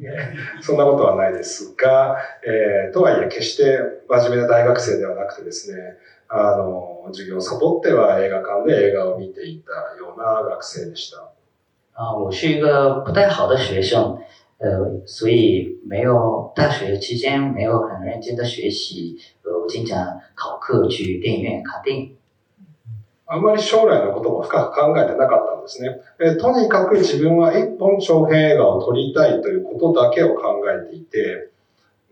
そんなことはないですが、えー、とはいえ決して真面目な大学生ではなくてですね、あの、授業をサボっては映画館で映画を見ていたような学生でした。啊，我是一个不太好的学生，呃，所以没有大学期间没有很认真的学习，呃，我经常逃课去电影院看电影。あんまり将来のことも深く考えてなかったんですね。えとにかく自分は一本長編映画を撮りたいということだけを考えていて、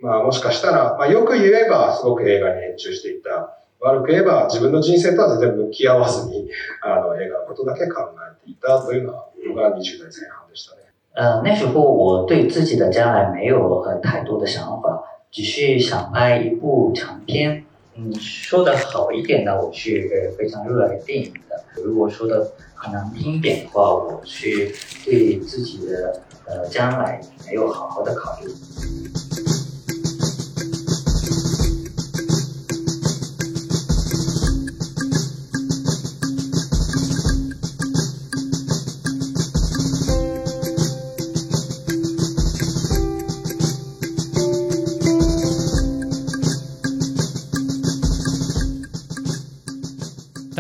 まあもしかしたら、まあよく言えばすごく映画に熱中していた。悪く言えば自分の人生とは全然向き合わずに、あの映画のことだけ考えていたというのが20代前半でしたね。呃，那时候我对自己的将来没有呃太多的想法，只是想拍一部长片。嗯，说的好一点呢，我是非常热爱电影的；如果说的很难听点的话，我是对自己的呃将来没有好好的考虑。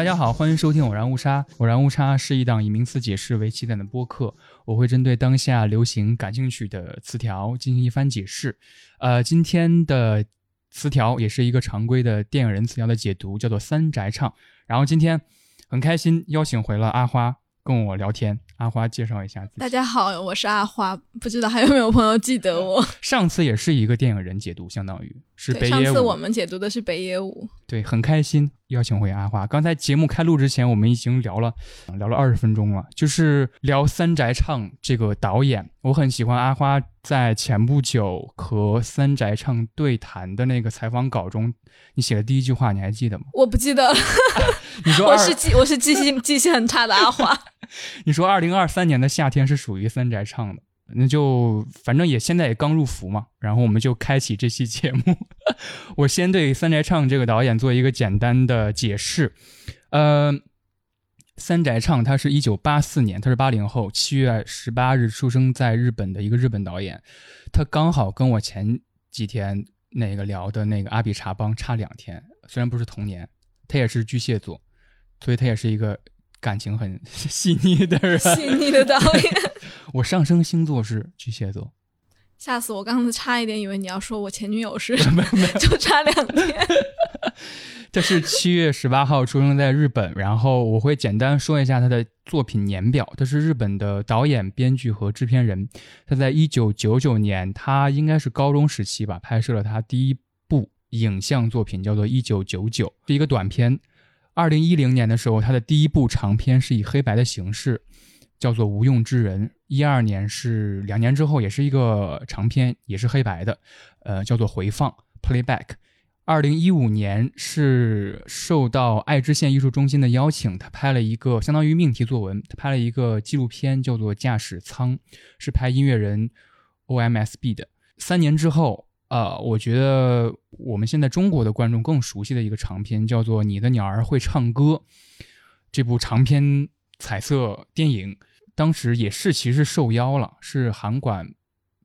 大家好，欢迎收听《偶然误差》。偶然误差是一档以名词解释为起点的播客，我会针对当下流行感兴趣的词条进行一番解释。呃，今天的词条也是一个常规的电影人词条的解读，叫做“三宅唱”。然后今天很开心邀请回了阿花跟我聊天。阿花介绍一下自己。大家好，我是阿花，不知道还有没有朋友记得我？上次也是一个电影人解读，相当于是北野武。上次我们解读的是北野武。对，很开心邀请回阿花。刚才节目开录之前，我们已经聊了聊了二十分钟了，就是聊三宅唱这个导演。我很喜欢阿花在前不久和三宅唱对谈的那个采访稿中，你写的第一句话，你还记得吗？我不记得。你说我是记我是记性记性很差的阿华。你说二零二三年的夏天是属于三宅唱的。那就反正也现在也刚入伏嘛，然后我们就开启这期节目。我先对三宅唱这个导演做一个简单的解释。呃，三宅唱他是一九八四年，他是八零后，七月十八日出生在日本的一个日本导演。他刚好跟我前几天那个聊的那个阿比查邦差两天，虽然不是同年，他也是巨蟹座，所以他也是一个感情很 细腻的人，细腻的导演。我上升星座是巨蟹座，吓死我！刚才差一点以为你要说我前女友是，没没，就差两天。这是七月十八号出生在日本，然后我会简单说一下他的作品年表。他是日本的导演、编剧和制片人。他在一九九九年，他应该是高中时期吧，拍摄了他第一部影像作品，叫做《一九九九》，是一个短片。二零一零年的时候，他的第一部长片是以黑白的形式。叫做无用之人，一二年是两年之后，也是一个长片，也是黑白的，呃，叫做回放 （playback）。二零一五年是受到爱知县艺术中心的邀请，他拍了一个相当于命题作文，他拍了一个纪录片，叫做《驾驶舱》，是拍音乐人 O.M.S.B 的。三年之后，呃，我觉得我们现在中国的观众更熟悉的一个长片，叫做《你的鸟儿会唱歌》，这部长篇彩色电影。当时也是，其实受邀了，是韩馆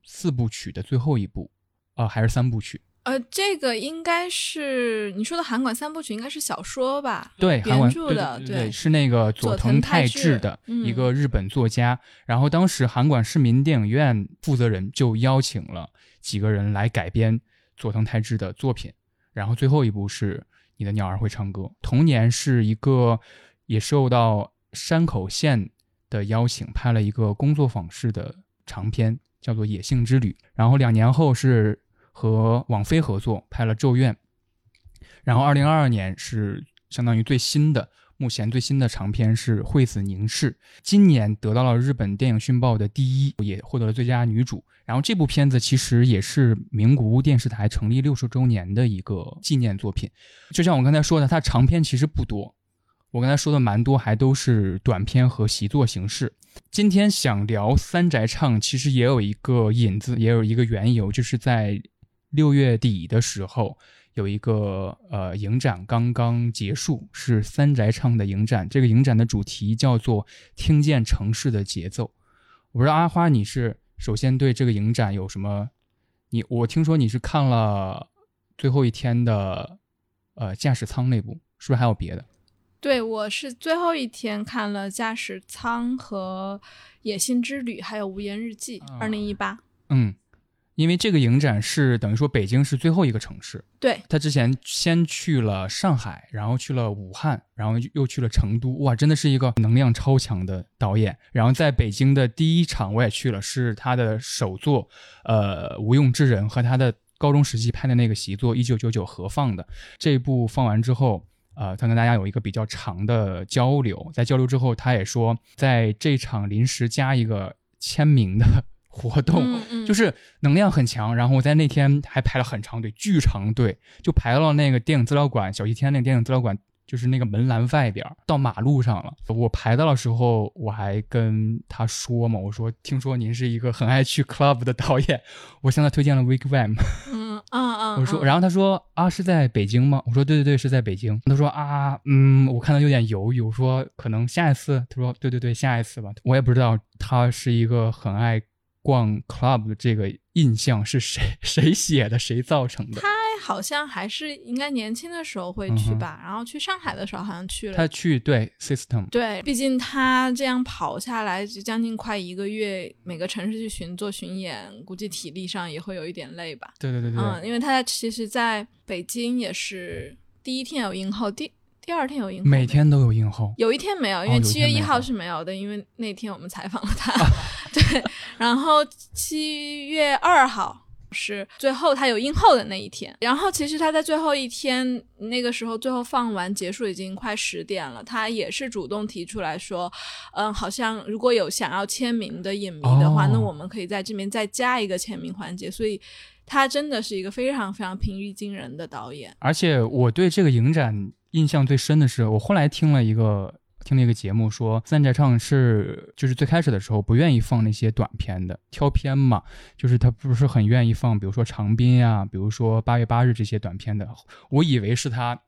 四部曲的最后一部，啊，还是三部曲？呃，这个应该是你说的韩馆三部曲，应该是小说吧？对，原著的，对，是那个佐藤泰治的一个日本作家。然后当时韩馆市民电影院负责人就邀请了几个人来改编佐藤泰治的作品。然后最后一部是《你的鸟儿会唱歌》。同年是一个也受到山口县。的邀请拍了一个工作坊式的长片，叫做《野性之旅》。然后两年后是和网飞合作拍了《咒怨》。然后二零二二年是相当于最新的，目前最新的长片是《惠子凝视》。今年得到了日本电影讯报的第一，也获得了最佳女主。然后这部片子其实也是名古屋电视台成立六十周年的一个纪念作品。就像我刚才说的，它长片其实不多。我刚才说的蛮多，还都是短片和习作形式。今天想聊三宅唱，其实也有一个引子，也有一个缘由，就是在六月底的时候，有一个呃影展刚刚结束，是三宅唱的影展。这个影展的主题叫做“听见城市的节奏”。我不知道阿花你是首先对这个影展有什么？你我听说你是看了最后一天的呃驾驶舱那部，是不是还有别的？对，我是最后一天看了驾驶舱和野性之旅，还有无言日记二零一八。嗯。因为这个影展是等于说北京是最后一个城市，对他之前先去了上海，然后去了武汉，然后又去了成都，哇，真的是一个能量超强的导演。然后在北京的第一场我也去了，是他的首作，呃，《无用之人》和他的高中时期拍的那个习作《一九九九》合放的。这一部放完之后，呃，他跟大家有一个比较长的交流，在交流之后，他也说在这场临时加一个签名的。活动就是能量很强，然后我在那天还排了很长队，巨长队，就排到那个电影资料馆小西天那个电影资料馆，就是那个门栏外边，到马路上了。我排到的时候，我还跟他说嘛，我说听说您是一个很爱去 club 的导演，我向他推荐了 Wigwam。嗯 嗯嗯，我说，然后他说啊，是在北京吗？我说对对对，是在北京。他说啊，嗯，我看到有点犹豫，我说可能下一次。他说对对对，下一次吧。我也不知道他是一个很爱。逛 club 的这个印象是谁 谁写的谁造成的？他好像还是应该年轻的时候会去吧，然后去上海的时候好像去了。他去对 system 对，毕竟他这样跑下来就将近快一个月，每个城市去巡做巡演，估计体力上也会有一点累吧。对对对对，嗯，因为他其实在北京也是第一天有映后，第。第二天有映后，每天都有映后。有一天没有，因为七月一号是没有的，因为那天我们采访了他。对，然后七月二号是最后他有映后的那一天。然后其实他在最后一天那个时候，最后放完结束已经快十点了，他也是主动提出来说，嗯，好像如果有想要签名的影迷的话，那我们可以在这边再加一个签名环节。所以他真的是一个非常非常平易近人的导演。而且我对这个影展。印象最深的是，我后来听了一个听了一个节目，说三宅唱是就是最开始的时候不愿意放那些短片的，挑片嘛，就是他不是很愿意放，比如说长滨呀，比如说八月八日这些短片的。我以为是他，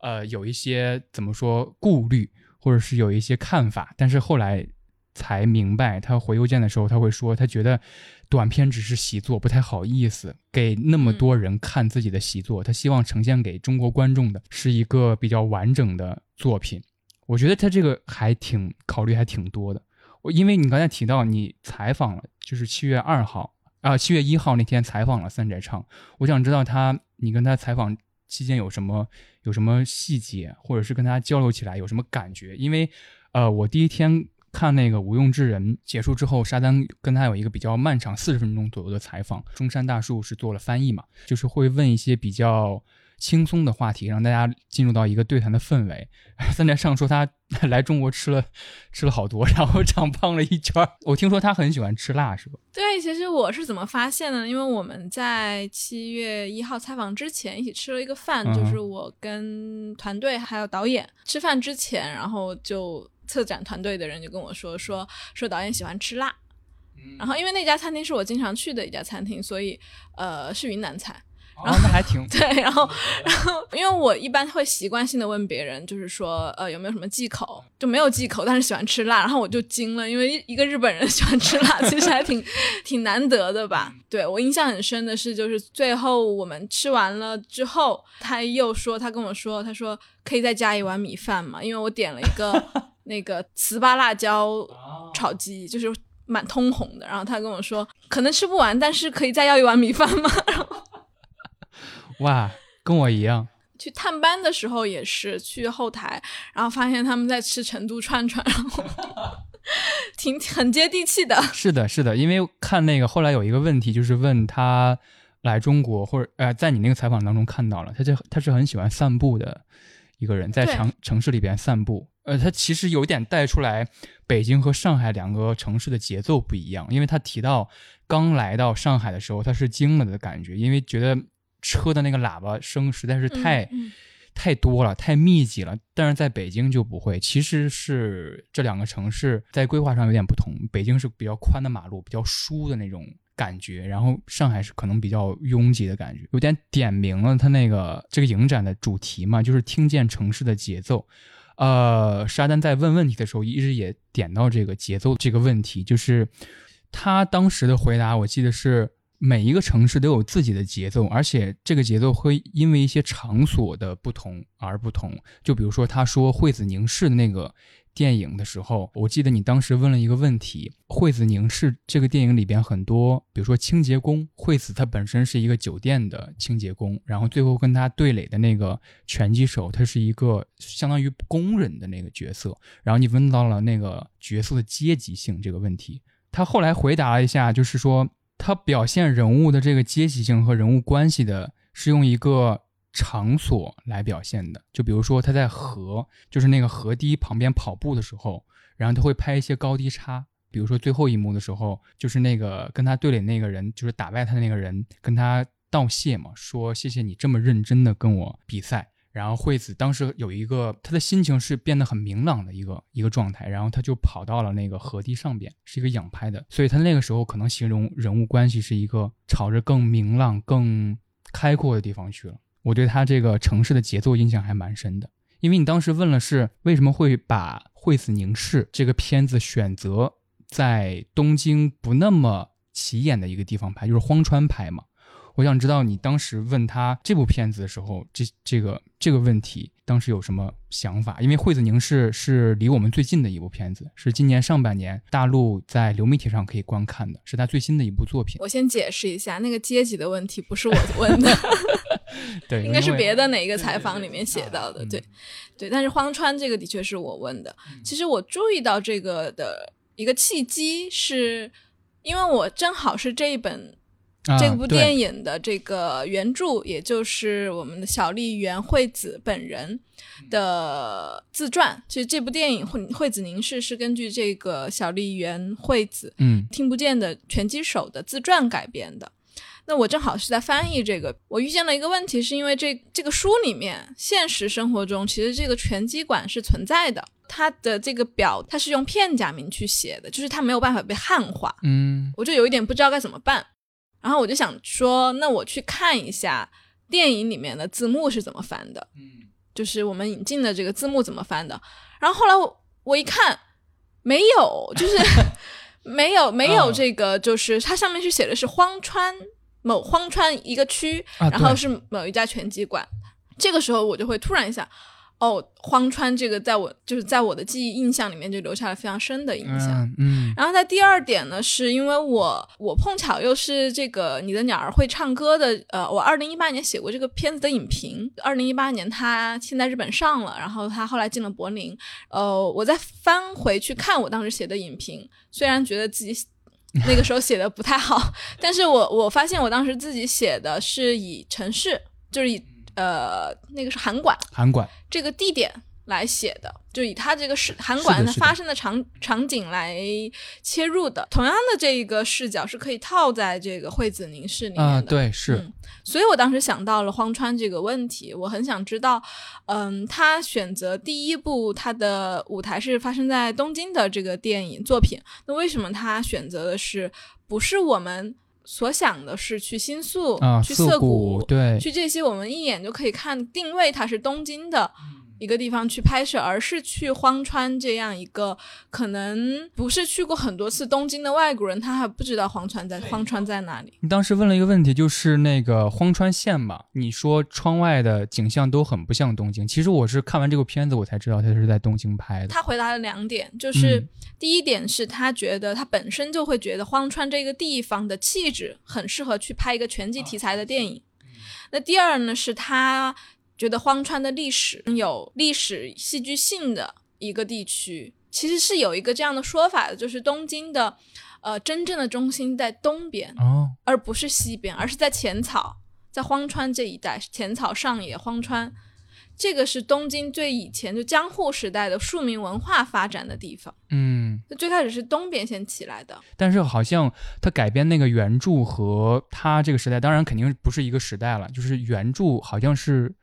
呃，有一些怎么说顾虑，或者是有一些看法，但是后来才明白，他回邮件的时候他会说，他觉得。短片只是习作，不太好意思给那么多人看自己的习作。他希望呈现给中国观众的是一个比较完整的作品。我觉得他这个还挺考虑，还挺多的。我因为你刚才提到你采访了，就是七月二号啊，七月一号那天采访了三宅唱。我想知道他，你跟他采访期间有什么有什么细节，或者是跟他交流起来有什么感觉？因为呃，我第一天。看那个无用之人结束之后，沙丹跟他有一个比较漫长四十分钟左右的采访。中山大树是做了翻译嘛，就是会问一些比较轻松的话题，让大家进入到一个对谈的氛围。三宅上说他 来中国吃了吃了好多，然后长胖了一圈。我听说他很喜欢吃辣，是吧？对，其实我是怎么发现的？因为我们在七月一号采访之前一起吃了一个饭，就是我跟团队还有导演吃饭之前，然后就。策展团队的人就跟我说说说导演喜欢吃辣，然后因为那家餐厅是我经常去的一家餐厅，所以呃是云南菜。然后那还挺 对，然后然后因为我一般会习惯性的问别人，就是说呃有没有什么忌口，就没有忌口，但是喜欢吃辣，然后我就惊了，因为一个日本人 喜欢吃辣，其实还挺 挺难得的吧？对我印象很深的是，就是最后我们吃完了之后，他又说他跟我说，他说可以再加一碗米饭嘛，因为我点了一个。那个糍粑辣椒炒鸡就是蛮通红的，然后他跟我说可能吃不完，但是可以再要一碗米饭吗？哇，跟我一样。去探班的时候也是去后台，然后发现他们在吃成都串串，然后 挺很接地气的。是的，是的，因为看那个后来有一个问题，就是问他来中国或者呃，在你那个采访当中看到了，他就他是很喜欢散步的一个人，在城城市里边散步。呃，他其实有点带出来北京和上海两个城市的节奏不一样，因为他提到刚来到上海的时候，他是惊了的感觉，因为觉得车的那个喇叭声实在是太太多了，太密集了。但是在北京就不会，其实是这两个城市在规划上有点不同，北京是比较宽的马路，比较疏的那种感觉，然后上海是可能比较拥挤的感觉，有点点明了他那个这个影展的主题嘛，就是听见城市的节奏。呃，沙丹在问问题的时候，一直也点到这个节奏这个问题，就是他当时的回答，我记得是每一个城市都有自己的节奏，而且这个节奏会因为一些场所的不同而不同。就比如说他说惠子凝视的那个。电影的时候，我记得你当时问了一个问题：惠子凝视这个电影里边很多，比如说清洁工，惠子他本身是一个酒店的清洁工，然后最后跟他对垒的那个拳击手，他是一个相当于工人的那个角色。然后你问到了那个角色的阶级性这个问题，他后来回答了一下，就是说他表现人物的这个阶级性和人物关系的是用一个。场所来表现的，就比如说他在河，就是那个河堤旁边跑步的时候，然后他会拍一些高低差。比如说最后一幕的时候，就是那个跟他对垒那个人，就是打败他的那个人，跟他道谢嘛，说谢谢你这么认真的跟我比赛。然后惠子当时有一个他的心情是变得很明朗的一个一个状态，然后他就跑到了那个河堤上边，是一个仰拍的，所以他那个时候可能形容人物关系是一个朝着更明朗、更开阔的地方去了。我对他这个城市的节奏印象还蛮深的，因为你当时问了是为什么会把《惠子凝视》这个片子选择在东京不那么起眼的一个地方拍，就是荒川拍嘛。我想知道你当时问他这部片子的时候，这这个这个问题当时有什么想法？因为《惠子凝视》是离我们最近的一部片子，是今年上半年大陆在流媒体上可以观看的，是他最新的一部作品。我先解释一下，那个阶级的问题不是我问的。对，应该是别的哪一个采访里面写到的，对，对。但是荒川这个的确是我问的。其实我注意到这个的一个契机，是因为我正好是这一本这部电影的这个原著，也就是我们的小笠原惠子本人的自传。其实这部电影《惠惠子凝视》是根据这个小笠原惠子，嗯，听不见的拳击手的自传改编的。那我正好是在翻译这个，我遇见了一个问题，是因为这这个书里面，现实生活中其实这个拳击馆是存在的，它的这个表它是用片假名去写的，就是它没有办法被汉化，嗯，我就有一点不知道该怎么办，然后我就想说，那我去看一下电影里面的字幕是怎么翻的，嗯，就是我们引进的这个字幕怎么翻的，然后后来我我一看，没有，就是 没有没有这个，就是它上面是写的是荒川。某荒川一个区，然后是某一家拳击馆，这个时候我就会突然一下，哦，荒川这个在我就是在我的记忆印象里面就留下了非常深的印象。嗯，然后在第二点呢，是因为我我碰巧又是这个你的鸟儿会唱歌的，呃，我二零一八年写过这个片子的影评，二零一八年它现在日本上了，然后它后来进了柏林，呃，我再翻回去看我当时写的影评，虽然觉得自己。那个时候写的不太好，但是我我发现我当时自己写的是以城市，就是以呃那个是函馆，函馆这个地点。来写的，就以他这个是韩馆它发生的场场景来切入的。同样的这一个视角是可以套在这个惠子凝视里面的。对，是。所以我当时想到了荒川这个问题，我很想知道，嗯，他选择第一部他的舞台是发生在东京的这个电影作品，那为什么他选择的是不是我们所想的是去新宿、去涩谷、对，去这些我们一眼就可以看定位它是东京的。一个地方去拍摄，而是去荒川这样一个可能不是去过很多次东京的外国人，他还不知道荒川在荒川在哪里。你当时问了一个问题，就是那个荒川县嘛？你说窗外的景象都很不像东京。其实我是看完这个片子，我才知道他是在东京拍的。他回答了两点，就是第一点是他觉得他本身就会觉得荒川这个地方的气质很适合去拍一个拳击题材的电影。那第二呢，是他。觉得荒川的历史有历史戏剧性的一个地区，其实是有一个这样的说法的，就是东京的，呃，真正的中心在东边，哦，而不是西边，而是在浅草，在荒川这一带，浅草上野荒川，这个是东京最以前就江户时代的庶民文化发展的地方。嗯，最开始是东边先起来的，但是好像他改编那个原著和他这个时代，当然肯定不是一个时代了，就是原著好像是。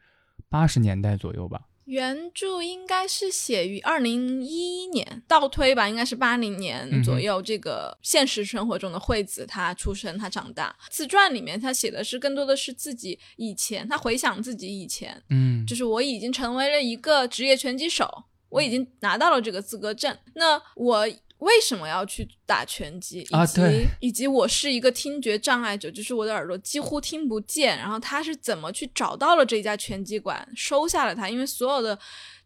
八十年代左右吧，原著应该是写于二零一一年，倒推吧，应该是八零年左右。这个现实生活中的惠子，她出生，她长大。自传里面，她写的是更多的是自己以前，她回想自己以前，嗯，就是我已经成为了一个职业拳击手，我已经拿到了这个资格证。那我为什么要去打拳击，以及、啊对以及我是一个听觉障碍者，就是我的耳朵几乎听不见。然后他是怎么去找到了这家拳击馆，收下了他，因为所有的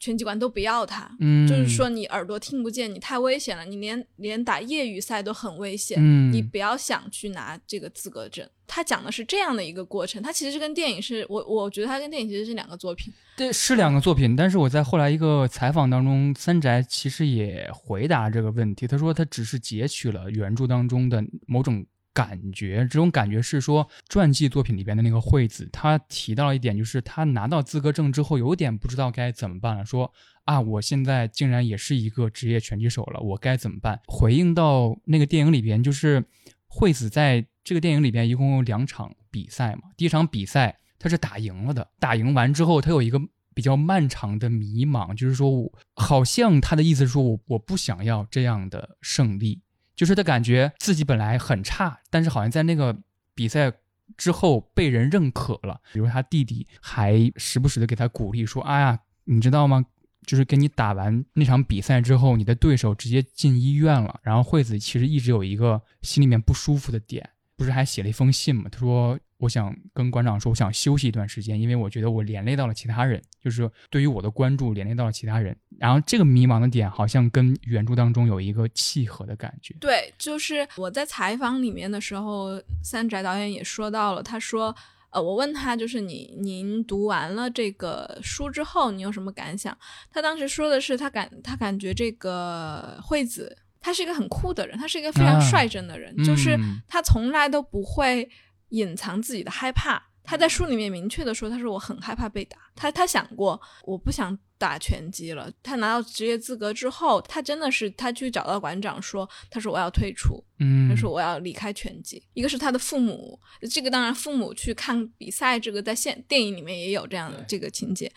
拳击馆都不要他。嗯，就是说你耳朵听不见，你太危险了，你连连打业余赛都很危险，嗯你不要想去拿这个资格证。他讲的是这样的一个过程，他其实是跟电影是我我觉得他跟电影其实是两个作品。对，是两个作品，但是我在后来一个采访当中，三宅其实也回答这个问题。他说他只是截取了原著当中的某种感觉，这种感觉是说传记作品里边的那个惠子，他提到了一点，就是他拿到资格证之后，有点不知道该怎么办了，说啊，我现在竟然也是一个职业拳击手了，我该怎么办？回应到那个电影里边，就是惠子在这个电影里边一共有两场比赛嘛，第一场比赛他是打赢了的，打赢完之后他有一个比较漫长的迷茫，就是说我好像他的意思是说我我不想要这样的胜利，就是他感觉自己本来很差，但是好像在那个比赛之后被人认可了，比如他弟弟还时不时的给他鼓励说：“哎呀，你知道吗？就是跟你打完那场比赛之后，你的对手直接进医院了。”然后惠子其实一直有一个心里面不舒服的点，不是还写了一封信吗？他说：“我想跟馆长说，我想休息一段时间，因为我觉得我连累到了其他人，就是对于我的关注连累到了其他人。然后这个迷茫的点好像跟原著当中有一个契合的感觉。对，就是我在采访里面的时候，三宅导演也说到了，他说，呃，我问他，就是你您读完了这个书之后，你有什么感想？他当时说的是，他感他感觉这个惠子，他是一个很酷的人，他是一个非常啊率真的人，就是嗯他从来都不会隐藏自己的害怕。他在书里面明确的说，他说我很害怕被打。他他想过，我不想打拳击了。他拿到职业资格之后，他真的是他去找到馆长说，他说我要退出，嗯，他说我要离开拳击。一个是他的父母，这个当然父母去看比赛，这个在现电影里面也有这样的这个情节。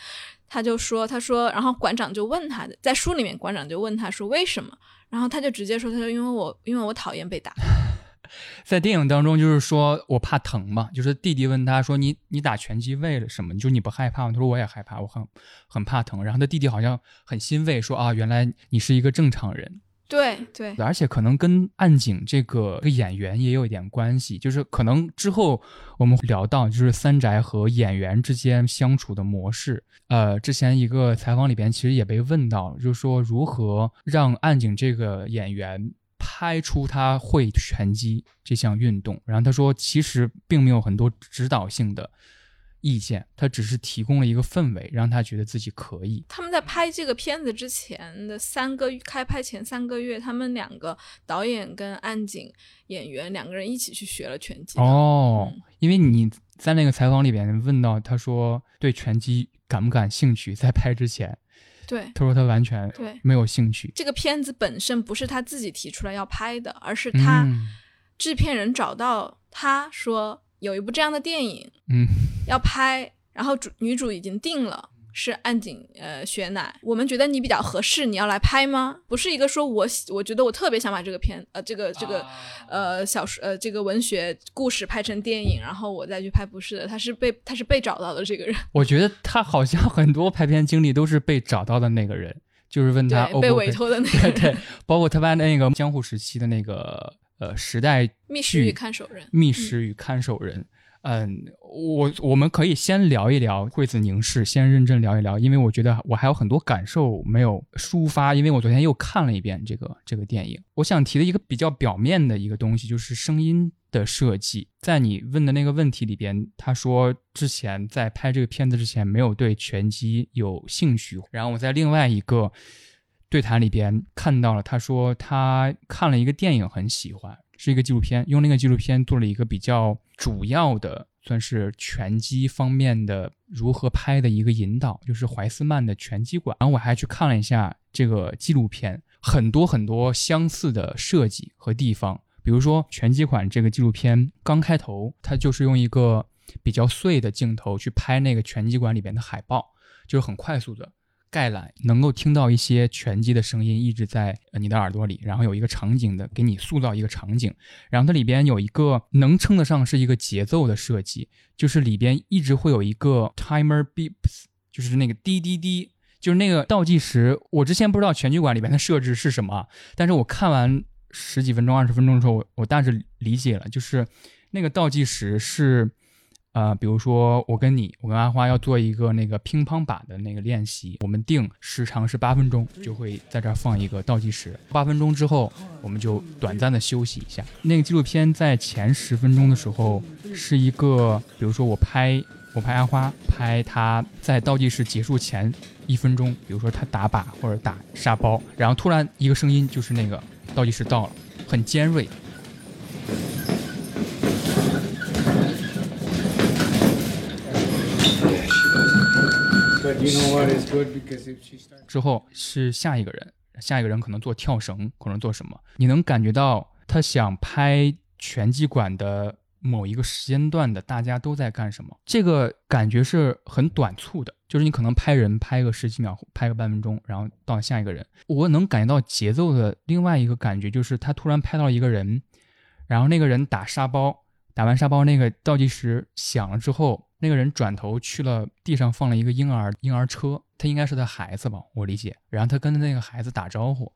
他就说，他说，然后馆长就问他的，在书里面馆长就问他说为什么，然后他就直接说，他说因为我因为我讨厌被打。在电影当中，就是说我怕疼嘛，就是弟弟问他说：“你你打拳击为了什么？就是你不害怕吗？”他说：“我也害怕，我很很怕疼。”然后他弟弟好像很欣慰，说：“啊，原来你是一个正常人。对对”而且可能跟暗井这个演员也有一点关系，就是可能之后我们会聊到，就是三宅和演员之间相处的模式。呃，之前一个采访里边其实也被问到，就是说如何让暗井这个演员。拍出他会拳击这项运动，然后他说，其实并没有很多指导性的意见，他只是提供了一个氛围，让他觉得自己可以。他们在拍这个片子之前的三个月，开拍前三个月，他们两个导演跟岸井演员两个人一起去学了拳击。哦，嗯因为你在那个采访里边问到，他说对拳击感不感兴趣，在拍之前，对他说他完全对，没有兴趣。这个片子本身不是他自己提出来要拍的，而是他嗯制片人找到他说有一部这样的电影嗯要拍，然后主女主已经定了。是岸井呃雪乃，我们觉得你比较合适，你要来拍吗？不是一个说我喜我觉得我特别想把这个片呃这个这个、呃小说呃这个文学故事拍成电影，然后我再去拍，不是的，他是被他是被找到的这个人，我觉得他好像很多拍片经历都是被找到的那个人，就是问他，被委托的那 个对人，对，包括他拍那个江户时期的那个呃时代密室与看守人，密室与看守人。嗯，嗯我我们可以先聊一聊惠子凝视，先认真聊一聊，因为我觉得我还有很多感受没有抒发，因为我昨天又看了一遍这个这个电影。我想提的一个比较表面的一个东西，就是声音的设计。在你问的那个问题里边，他说之前在拍这个片子之前没有对拳击有兴趣，然后我在另外一个对谈里边看到了，他说他看了一个电影很喜欢，是一个纪录片，用那个纪录片做了一个比较主要的，算是拳击方面的如何拍的一个引导，就是怀斯曼的拳击馆。然后我还去看了一下这个纪录片，很多很多相似的设计和地方，比如说拳击馆这个纪录片刚开头，它就是用一个比较碎的镜头去拍那个拳击馆里边的海报，就是很快速的。概览能够听到一些拳击的声音一直在你的耳朵里，然后有一个场景的给你塑造一个场景，然后它里边有一个能称得上是一个节奏的设计，就是里边一直会有一个 timer beeps，就是那个滴滴滴就是那个倒计时，我之前不知道全剧馆里边的设置是什么，但是我看完十几分钟、二十分钟之后，我大致理解了，就是那个倒计时是。呃，比如说我跟你，我跟阿花要做一个那个乒乓靶的那个练习，我们定时长是八分钟，就会在这儿放一个倒计时，八分钟之后我们就短暂的休息一下。那个纪录片在前十分钟的时候是一个，比如说我拍我拍阿花，拍他在倒计时结束前一分钟，比如说他打靶或者打沙包，然后突然一个声音就是那个倒计时到了，很尖锐。之后是下一个人，下一个人可能做跳绳，可能做什么？你能感觉到他想拍拳击馆的某一个时间段的大家都在干什么？这个感觉是很短促的，就是你可能拍人拍个十几秒，拍个半分钟，然后到下一个人。我能感觉到节奏的另外一个感觉就是他突然拍到一个人，然后那个人打沙包，打完沙包那个倒计时响了之后。那个人转头去了地上放了一个婴儿婴儿车，他应该是他孩子吧，我理解。然后他跟那个孩子打招呼，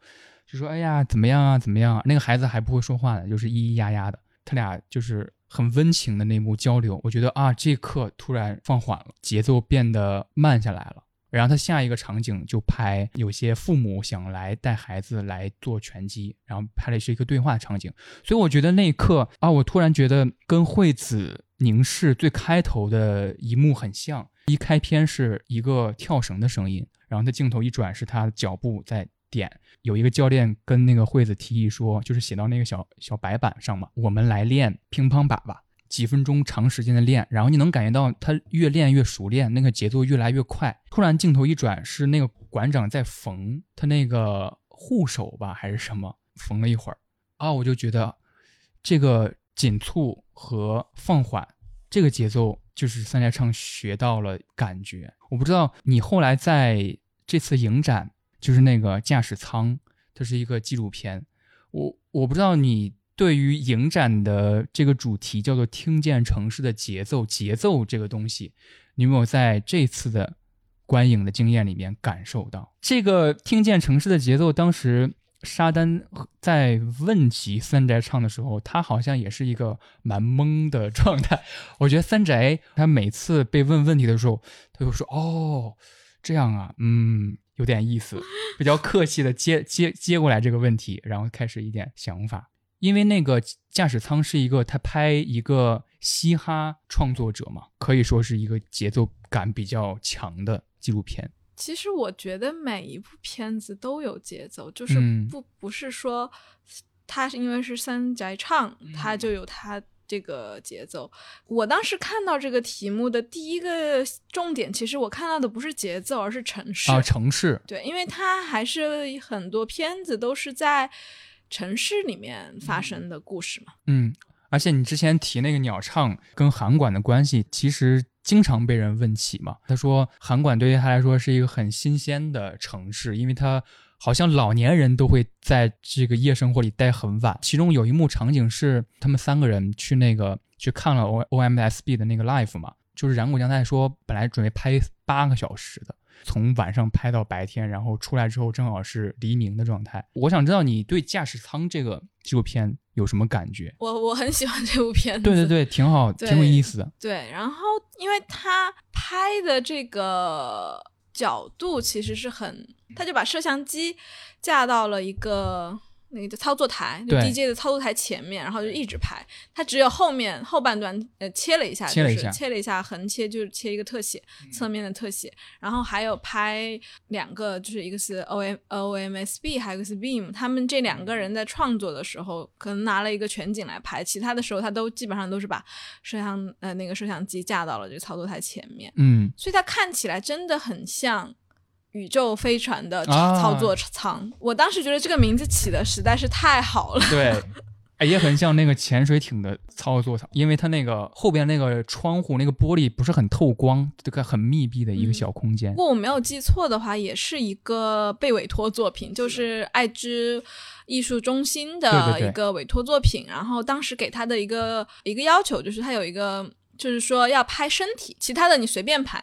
就说：“哎呀，怎么样啊，怎么样啊？”那个孩子还不会说话呢，就是咿咿呀呀的。他俩就是很温情的那幕交流，我觉得啊，这刻突然放缓了，节奏变得慢下来了。然后他下一个场景就拍有些父母想来带孩子来做拳击，然后拍的是一个对话场景。所以我觉得那一刻啊，我突然觉得跟惠子凝视最开头的一幕很像。一开篇是一个跳绳的声音，然后他镜头一转是他的脚步在点。有一个教练跟那个惠子提议说，就是写到那个小小白板上嘛，我们来练乒乓靶吧。几分钟长时间的练，然后你能感觉到他越练越熟练，那个节奏越来越快。突然镜头一转，是那个馆长在缝他那个护手吧，还是什么？缝了一会儿啊，我就觉得这个紧促和放缓，这个节奏就是三宅唱学到了感觉。我不知道你后来在这次影展，就是那个驾驶舱，它是一个纪录片，我我不知道你。对于影展的这个主题叫做“听见城市的节奏”，节奏这个东西，你有没有在这次的观影的经验里面感受到这个“听见城市的节奏”？当时沙丹在问及三宅唱的时候，他好像也是一个蛮懵的状态。我觉得三宅他每次被问问题的时候，他就说：“哦，这样啊，嗯，有点意思。”比较客气的接接接过来这个问题，然后开始一点想法。因为那个驾驶舱是一个他拍一个嘻哈创作者嘛，可以说是一个节奏感比较强的纪录片。其实我觉得每一部片子都有节奏，就是不不是说他是因为是三宅唱，他就有他这个节奏。我当时看到这个题目的第一个重点，其实我看到的不是节奏，而是城市啊，城市。对，因为他还是很多片子都是在。城市里面发生的故事嘛，嗯，而且你之前提那个鸟唱跟韩馆的关系，其实经常被人问起嘛。他说韩馆对于他来说是一个很新鲜的城市，因为他好像老年人都会在这个夜生活里待很晚。其中有一幕场景是他们三个人去那个去看了 O O M S B 的那个 live 嘛，就是染谷将太说本来准备拍八个小时的。从晚上拍到白天，然后出来之后正好是黎明的状态。我想知道你对驾驶舱这个纪录片有什么感觉？我我很喜欢这部片子，对对对，挺好，挺有意思的。对，然后因为他拍的这个角度其实是很，他就把摄像机架到了一个。那个操作台，就 DJ 的操作台前面，然后就一直拍。它只有后面后半段，呃，切了一下，切了一下，切了一下，横切就是切一个特写，侧面的特写。然后还有拍两个，就是一个是 O M O M S B，还有一个是 Beam。他们这两个人在创作的时候，可能拿了一个全景来拍，其他的时候他都基本上都是把摄像呃那个摄像机架到了这个操作台前面。嗯，所以它看起来真的很像。宇宙飞船的操作舱，我当时觉得这个名字起的实在是太好了。对，也很像那个潜水艇的操作舱，因为它那个后边那个窗户那个玻璃不是很透光，这个很密闭的一个小空间。如果我没有记错的话，也是一个被委托作品，就是爱知艺术中心的一个委托作品。然后当时给他的一个一个要求就是他有一个，就是说要拍身体，其他的你随便拍。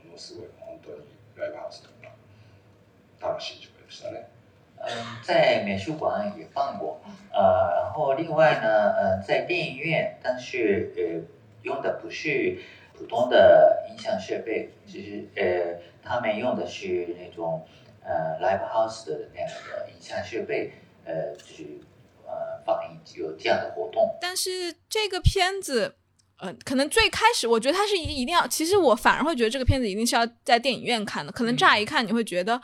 ものすごい本当にライブハウスとか楽しい上映でしたね。嗯，在美术馆也放过，呃，然后另外呢，呃，在电影院，但是呃，用的不是普通的音响设备，只是呃，他们用的是那种呃 live house 的那样的音响设备，呃，就是呃放映有这样的活动。但是这个片子。 呃，可能最开始我觉得它是一一定要，其实我反而会觉得这个片子一定是要在电影院看的。可能乍一看你会觉得，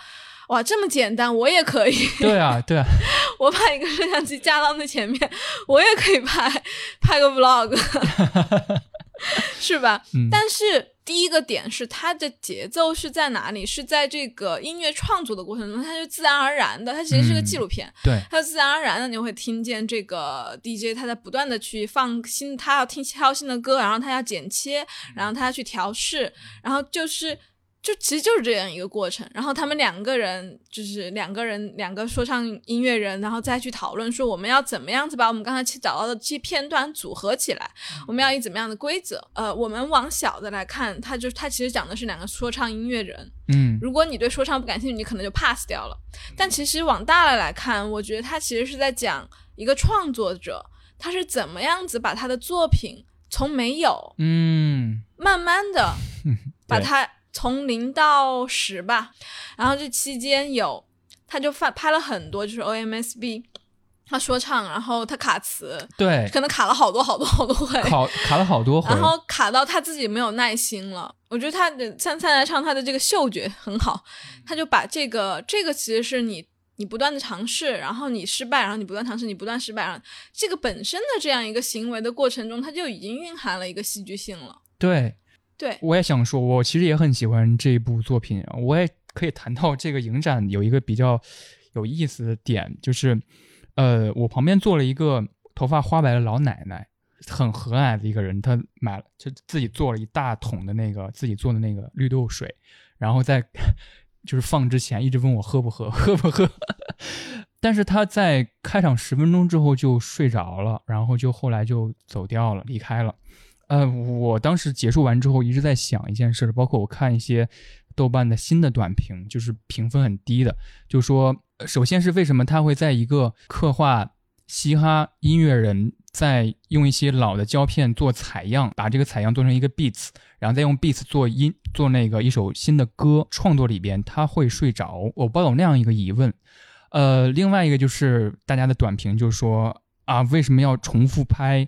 哇，这么简单，我也可以。对啊，对啊，我把一个摄像机架到那前面，我也可以拍拍个 vlog。是吧？但是第一个点是它的节奏是在哪里？是在这个音乐创作的过程中，它就自然而然的。它其实是个纪录片，对，它自然而然的你会听见这个 DJ 他在不断的去放新，他要听挑新的歌，然后他要剪切，然后他要去调试，然后就是。就其实就是这样一个过程，然后他们两个人就是两个人两个说唱音乐人，然后再去讨论说我们要怎么样子把我们刚才找到的这些片段组合起来，我们要以怎么样的规则？呃，我们往小的来看，他就他其实讲的是两个说唱音乐人。嗯，如果你对说唱不感兴趣，你可能就 pass 掉了。但其实往大了来看，我觉得他其实是在讲一个创作者，他是怎么样子把他的作品从没有，嗯，慢慢的 把他。从零到十吧，然后这期间有，他就发拍了很多，就是 O M S B，他说唱，然后他卡词，对，可能卡了好多好多好多回，卡卡了好多回，然后卡到他自己没有耐心了。我觉得他的三三来唱，他的这个嗅觉很好，他就把这个这个其实是你你不断的尝试，然后你失败，然后你不断尝试，你不断失败，然后这个本身的这样一个行为的过程中，它就已经蕴含了一个戏剧性了。对。对，我也想说，我其实也很喜欢这部作品。我也可以谈到这个影展有一个比较有意思的点，就是，呃，我旁边坐了一个头发花白的老奶奶，很和蔼的一个人。她买了，就自己做了一大桶的那个自己做的那个绿豆水，然后在 就是放之前一直问我喝不喝，喝不喝。但是他在开场十分钟之后就睡着了，然后就后来就走掉了，离开了。呃，我当时结束完之后一直在想一件事，包括我看一些豆瓣的新的短评，就是评分很低的，就说首先是为什么他会在一个刻画嘻哈音乐人在用一些老的胶片做采样，把这个采样做成一个 beats，然后再用 beats 做音做那个一首新的歌创作里边他会睡着，我抱有那样一个疑问。呃，另外一个就是大家的短评就说啊，为什么要重复拍？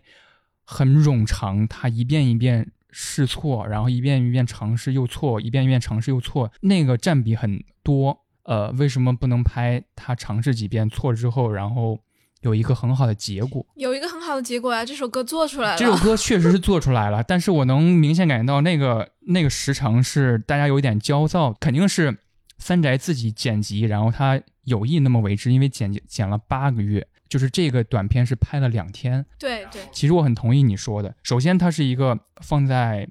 很冗长，他一遍一遍试错，然后一遍一遍尝试又错，一遍一遍尝试又错，那个占比很多。呃，为什么不能拍他尝试几遍错之后，然后有一个很好的结果？有一个很好的结果呀，这首歌做出来了。这首歌确实是做出来了，但是我能明显感觉到那个那个时长是大家有一点焦躁，肯定是三宅自己剪辑，然后他有意那么为之，因为剪剪了八个月。就是这个短片是拍了两天，对对。其实我很同意你说的。首先，它是一个放在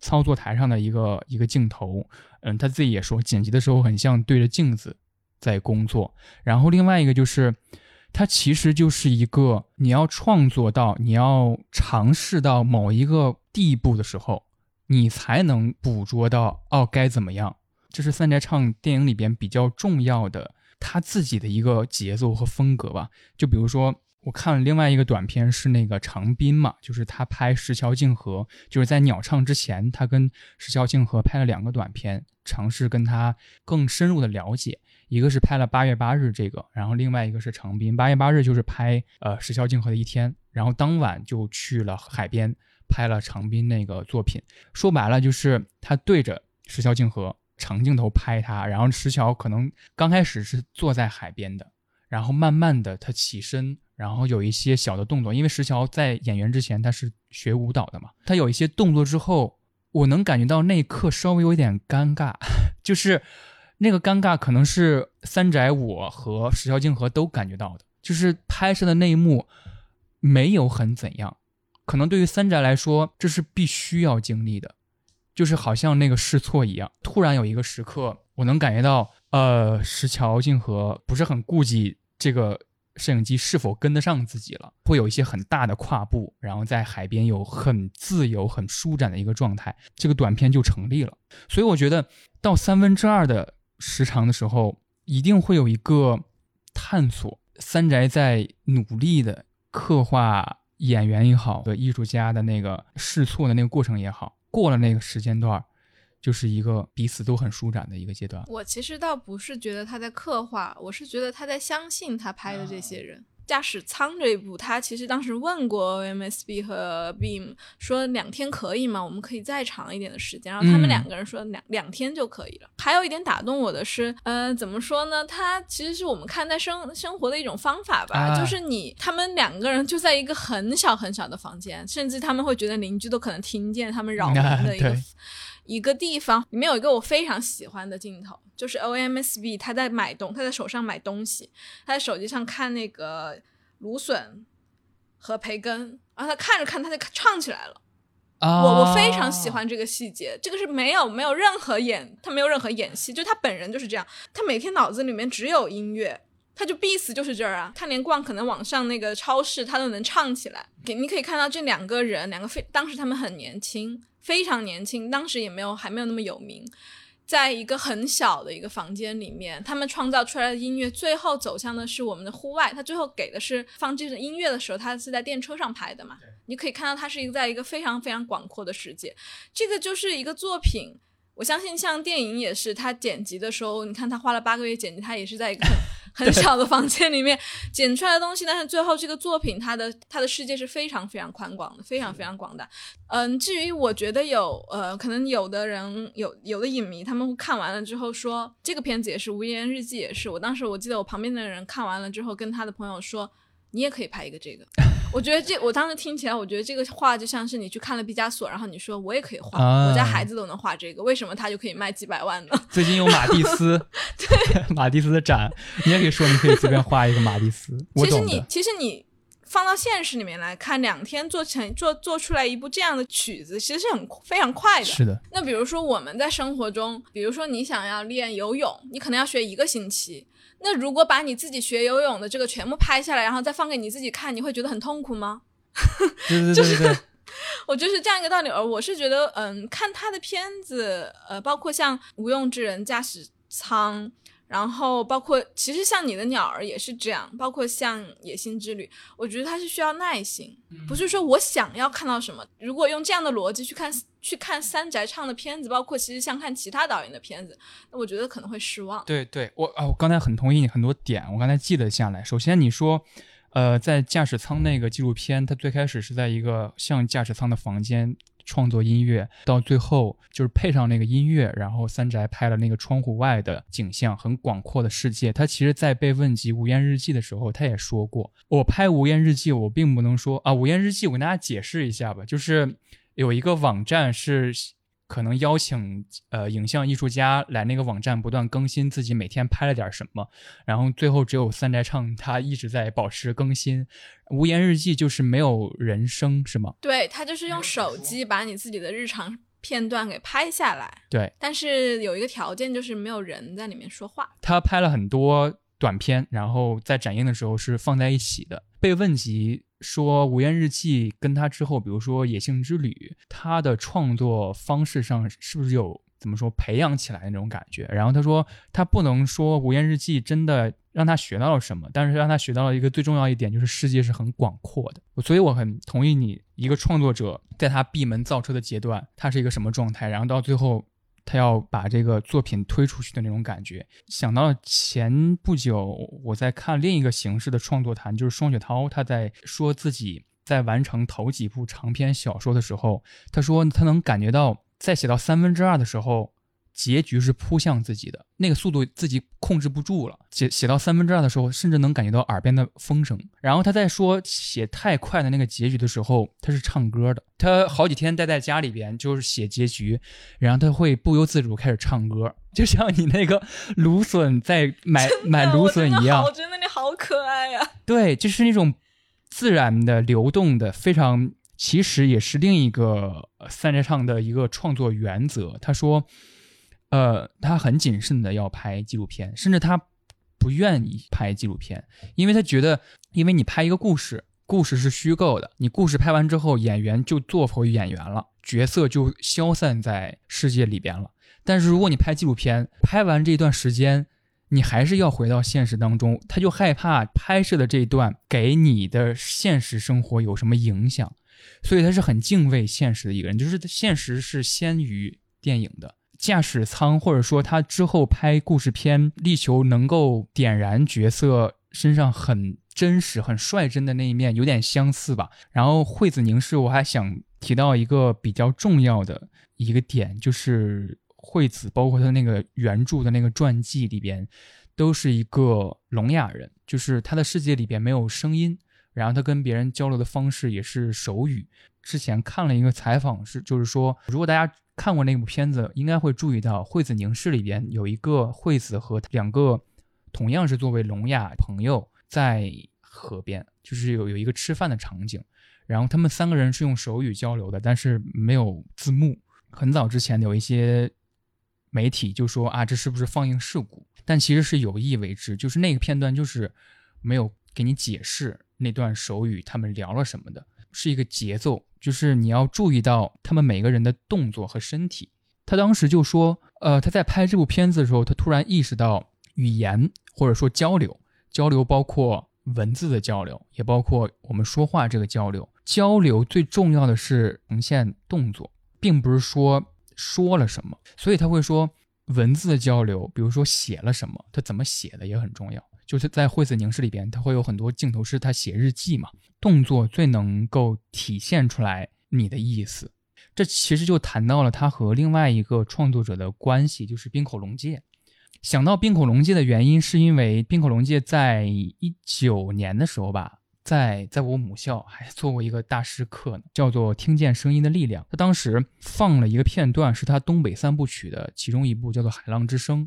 操作台上的一个一个镜头，嗯，他自己也说，剪辑的时候很像对着镜子在工作。然后另外一个就是，它其实就是一个你要创作到，你要尝试到某一个地步的时候，你才能捕捉到哦该怎么样。这是三宅唱电影里边比较重要的。他自己的一个节奏和风格吧，就比如说，我看了另外一个短片，是那个长滨嘛，就是他拍石桥静河，就是在鸟唱之前，他跟石桥静河拍了两个短片，尝试跟他更深入的了解。一个是拍了八月八日这个，然后另外一个是长滨。八月八日就是拍呃石桥静河的一天，然后当晚就去了海边拍了长滨那个作品。说白了就是他对着石桥静河。长镜头拍他，然后石桥可能刚开始是坐在海边的，然后慢慢的他起身，然后有一些小的动作，因为石桥在演员之前他是学舞蹈的嘛，他有一些动作之后，我能感觉到那一刻稍微有点尴尬，就是那个尴尬可能是三宅我和石桥静河都感觉到的，就是拍摄的那一幕没有很怎样，可能对于三宅来说这是必须要经历的，就是好像那个试错一样，突然有一个时刻，我能感觉到，呃，石桥静河不是很顾及这个。摄影机是否跟得上自己了？会有一些很大的跨步，然后在海边有很自由、很舒展的一个状态，这个短片就成立了。所以我觉得到三分之二的时长的时候，一定会有一个探索。三宅在努力的刻画演员也好，的艺术家的那个试错的那个过程也好，过了那个时间段。就是一个彼此都很舒展的一个阶段。我其实倒不是觉得他在刻画，我是觉得他在相信他拍的这些人。驾驶舱这一步，他其实当时问过 MSB 和 Beam 说两天可以吗？我们可以再长一点的时间。然后他们两个人说两两天就可以了。还有一点打动我的是，呃，怎么说呢？他其实是我们看待生生活的一种方法吧。就是你他们两个人就在一个很小很小的房间，甚至他们会觉得邻居都可能听见他们扰民的一个。一个地方里面有一个我非常喜欢的镜头，就是 O M S B 他在买东，他在手上买东西，他在手机上看那个芦笋和培根，然后他看着看，他就唱起来了。我我非常喜欢这个细节，这个是没有没有任何演，他没有任何演戏，就他本人就是这样，他每天脑子里面只有音乐，他就必死就是这儿啊，他连逛可能网上那个超市他都能唱起来。给你可以看到这两个人，两个非当时他们很年轻。非常年轻，当时也没有还没有那么有名，在一个很小的一个房间里面，他们创造出来的音乐最后走向的是我们的户外。他最后给的是放这个音乐的时候，他是在电车上拍的嘛？你可以看到他是一个在一个非常非常广阔的世界。这个就是一个作品，我相信像电影也是，他剪辑的时候，你看他花了八个月剪辑，他也是在一个。很小的房间里面剪出来的东西，但是最后这个作品它的它的世界是非常非常宽广的，非常非常广大。嗯，至于我觉得有呃，可能有的人有有的影迷他们看完了之后说这个片子也是《无言日记》也是。我当时我记得我旁边的人看完了之后跟他的朋友说。你也可以拍一个这个，我觉得这我当时听起来，我觉得这个画就像是你去看了毕加索，然后你说我也可以画，我家孩子都能画这个，为什么他就可以卖几百万呢？最近有马蒂斯，对 马蒂斯的展，你也可以说你可以随便画一个马蒂斯。其实你其实你放到现实里面来看，两天做成做做出来一部这样的曲子，其实是很非常快的。是的。那比如说我们在生活中，比如说你想要练游泳，你可能要学一个星期。那如果把你自己学游泳的这个全部拍下来，然后再放给你自己看，你会觉得很痛苦吗？就是，我就是这样一个道理。而我是觉得，嗯，看他的片子，呃，包括像《无用之人驾驶舱》。然后包括其实像你的鸟儿也是这样，包括像野心之旅，我觉得它是需要耐心，不是说我想要看到什么。如果用这样的逻辑去看去看三宅唱的片子，包括其实像看其他导演的片子，那我觉得可能会失望。对对，我啊，我刚才很同意你很多点，我刚才记了下来。首先你说，呃，在驾驶舱那个纪录片，它最开始是在一个像驾驶舱的房间。创作音乐到最后就是配上那个音乐，然后三宅拍了那个窗户外的景象，很广阔的世界。他其实，在被问及《无烟日记》的时候，他也说过：“我拍《无烟日记》，我并不能说啊，《无烟日记》，我跟大家解释一下吧，就是有一个网站是。”可能邀请呃影像艺术家来那个网站不断更新自己每天拍了点什么，然后最后只有三宅唱他一直在保持更新。无言日记就是没有人声是吗？对他就是用手机把你自己的日常片段给拍下来。对，但是有一个条件就是没有人在里面说话。他拍了很多短片，然后在展映的时候是放在一起的。被问及。说《无言日记》跟他之后，比如说《野性之旅》，他的创作方式上是不是有怎么说培养起来那种感觉？然后他说，他不能说《无言日记》真的让他学到了什么，但是让他学到了一个最重要一点，就是世界是很广阔的。所以我很同意你，一个创作者在他闭门造车的阶段，他是一个什么状态，然后到最后。他要把这个作品推出去的那种感觉，想到前不久我在看另一个形式的创作谈，就是双雪涛他在说自己在完成头几部长篇小说的时候，他说他能感觉到在写到三分之二的时候，结局是扑向自己的，那个速度自己控制不住了。写写到三分之二的时候，甚至能感觉到耳边的风声。然后他在说写太快的那个结局的时候，他是唱歌的。他好几天待在家里边，就是写结局，然后他会不由自主开始唱歌，就像你那个芦笋在买买芦笋一样。我觉得你好可爱呀！对，就是那种自然的、流动的，非常。其实也是另一个三宅唱的一个创作原则。他说，呃，他很谨慎的要拍纪录片，甚至他不愿意拍纪录片，因为他觉得，因为你拍一个故事，故事是虚构的，你故事拍完之后，演员就做回演员了，角色就消散在世界里边了。但是如果你拍纪录片，拍完这段时间，你还是要回到现实当中，他就害怕拍摄的这一段给你的现实生活有什么影响。所以他是很敬畏现实的一个人，就是现实是先于电影的。驾驶舱或者说他之后拍故事片，力求能够点燃角色身上很真实、很率真的那一面，有点相似吧。然后惠子凝视，我还想提到一个比较重要的一个点，就是惠子包括他那个原著的那个传记里边，都是一个聋哑人，就是他的世界里边没有声音。然后他跟别人交流的方式也是手语。之前看了一个采访，是就是说，如果大家看过那部片子，应该会注意到惠子凝视里边有一个惠子和两个同样是作为聋哑朋友在河边，就是有有一个吃饭的场景。然后他们三个人是用手语交流的，但是没有字幕。很早之前有一些媒体就说啊，这是不是放映事故？但其实是有意为之，就是那个片段就是没有给你解释。那段手语，他们聊了什么的？是一个节奏，就是你要注意到他们每个人的动作和身体。他当时就说，呃，他在拍这部片子的时候，他突然意识到语言或者说交流，交流包括文字的交流，也包括我们说话这个交流。交流最重要的是呈现动作，并不是说说了什么。所以他会说文字的交流，比如说写了什么，他怎么写的也很重要。就是在惠子凝视里边，他会有很多镜头是他写日记嘛，动作最能够体现出来你的意思。这其实就谈到了他和另外一个创作者的关系，就是冰口龙介。想到冰口龙介的原因，是因为冰口龙介在一九年的时候吧，在在我母校还做过一个大师课呢，叫做《听见声音的力量》。他当时放了一个片段，是他东北三部曲的其中一部，叫做《海浪之声》。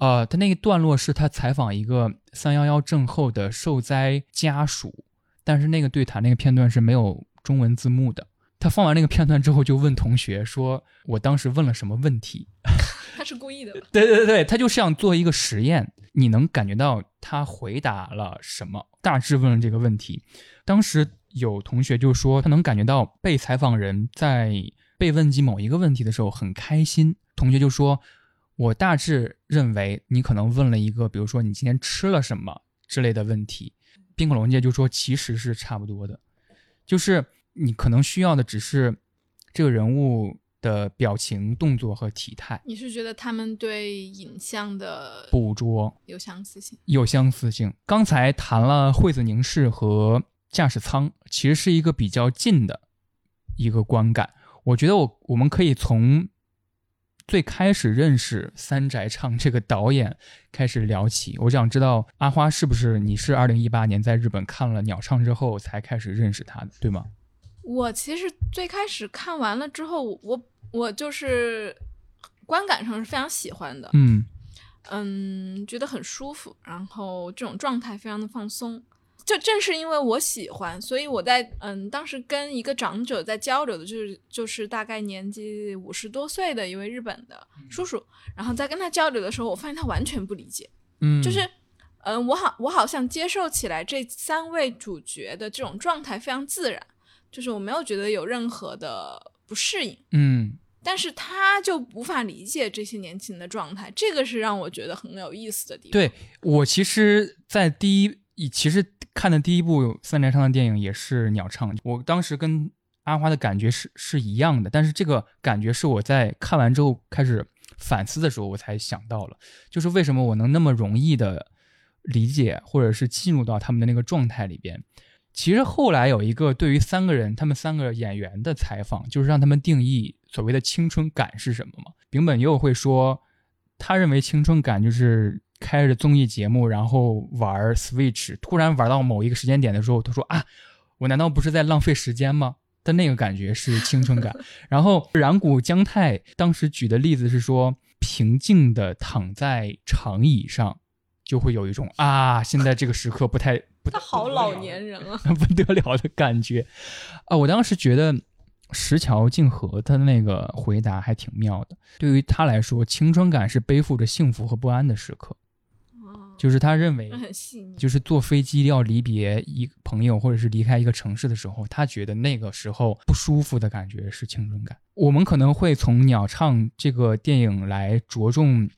呃，他那个段落是他采访一个三幺幺震后的受灾家属，但是那个对谈那个片段是没有中文字幕的。他放完那个片段之后，就问同学说：“我当时问了什么问题？” 他是故意的。对对对，他就想做一个实验，你能感觉到他回答了什么，大致问了这个问题。当时有同学就说，他能感觉到被采访人在被问及某一个问题的时候很开心。同学就说。我大致认为你可能问了一个，比如说你今天吃了什么之类的问题。冰口龙介就说其实是差不多的，就是你可能需要的只是这个人物的表情、动作和体态。你是觉得他们对影像的捕捉有相似性？有相似性。刚才谈了惠子凝视和驾驶舱，其实是一个比较近的一个观感。我觉得我我们可以从。最开始认识三宅唱这个导演开始聊起，我想知道阿花是不是你是二零一八年在日本看了鸟唱之后才开始认识他的，对吗？我其实最开始看完了之后，我我就是观感上是非常喜欢的，嗯嗯，觉得很舒服，然后这种状态非常的放松。就正是因为我喜欢，所以我在嗯，当时跟一个长者在交流的，就是就是大概年纪五十多岁的一位日本的叔叔，然后在跟他交流的时候，我发现他完全不理解，嗯，就是嗯，我好我好像接受起来这三位主角的这种状态非常自然，就是我没有觉得有任何的不适应，嗯，但是他就无法理解这些年轻人的状态，这个是让我觉得很有意思的地方。对我其实，在第一。其实看的第一部三宅唱的电影也是《鸟唱》，我当时跟阿花的感觉是是一样的，但是这个感觉是我在看完之后开始反思的时候，我才想到了，就是为什么我能那么容易的理解或者是进入到他们的那个状态里边。其实后来有一个对于三个人，他们三个演员的采访，就是让他们定义所谓的青春感是什么嘛。丙本又会说，他认为青春感就是开着综艺节目，然后玩 Switch，突然玩到某一个时间点的时候，他说啊，我难道不是在浪费时间吗？的那个感觉是青春感。然后染谷将太当时举的例子是说，平静的躺在长椅上，就会有一种啊，现在这个时刻不太不他好老年人啊，不得了的感觉啊！我当时觉得。石桥静河他的那个回答还挺妙的。对于他来说，青春感是背负着幸福和不安的时刻。就是他认为，就是坐飞机要离别一朋友，或者是离开一个城市的时候，他觉得那个时候不舒服的感觉是青春感。我们可能会从《鸟唱》这个电影来着重。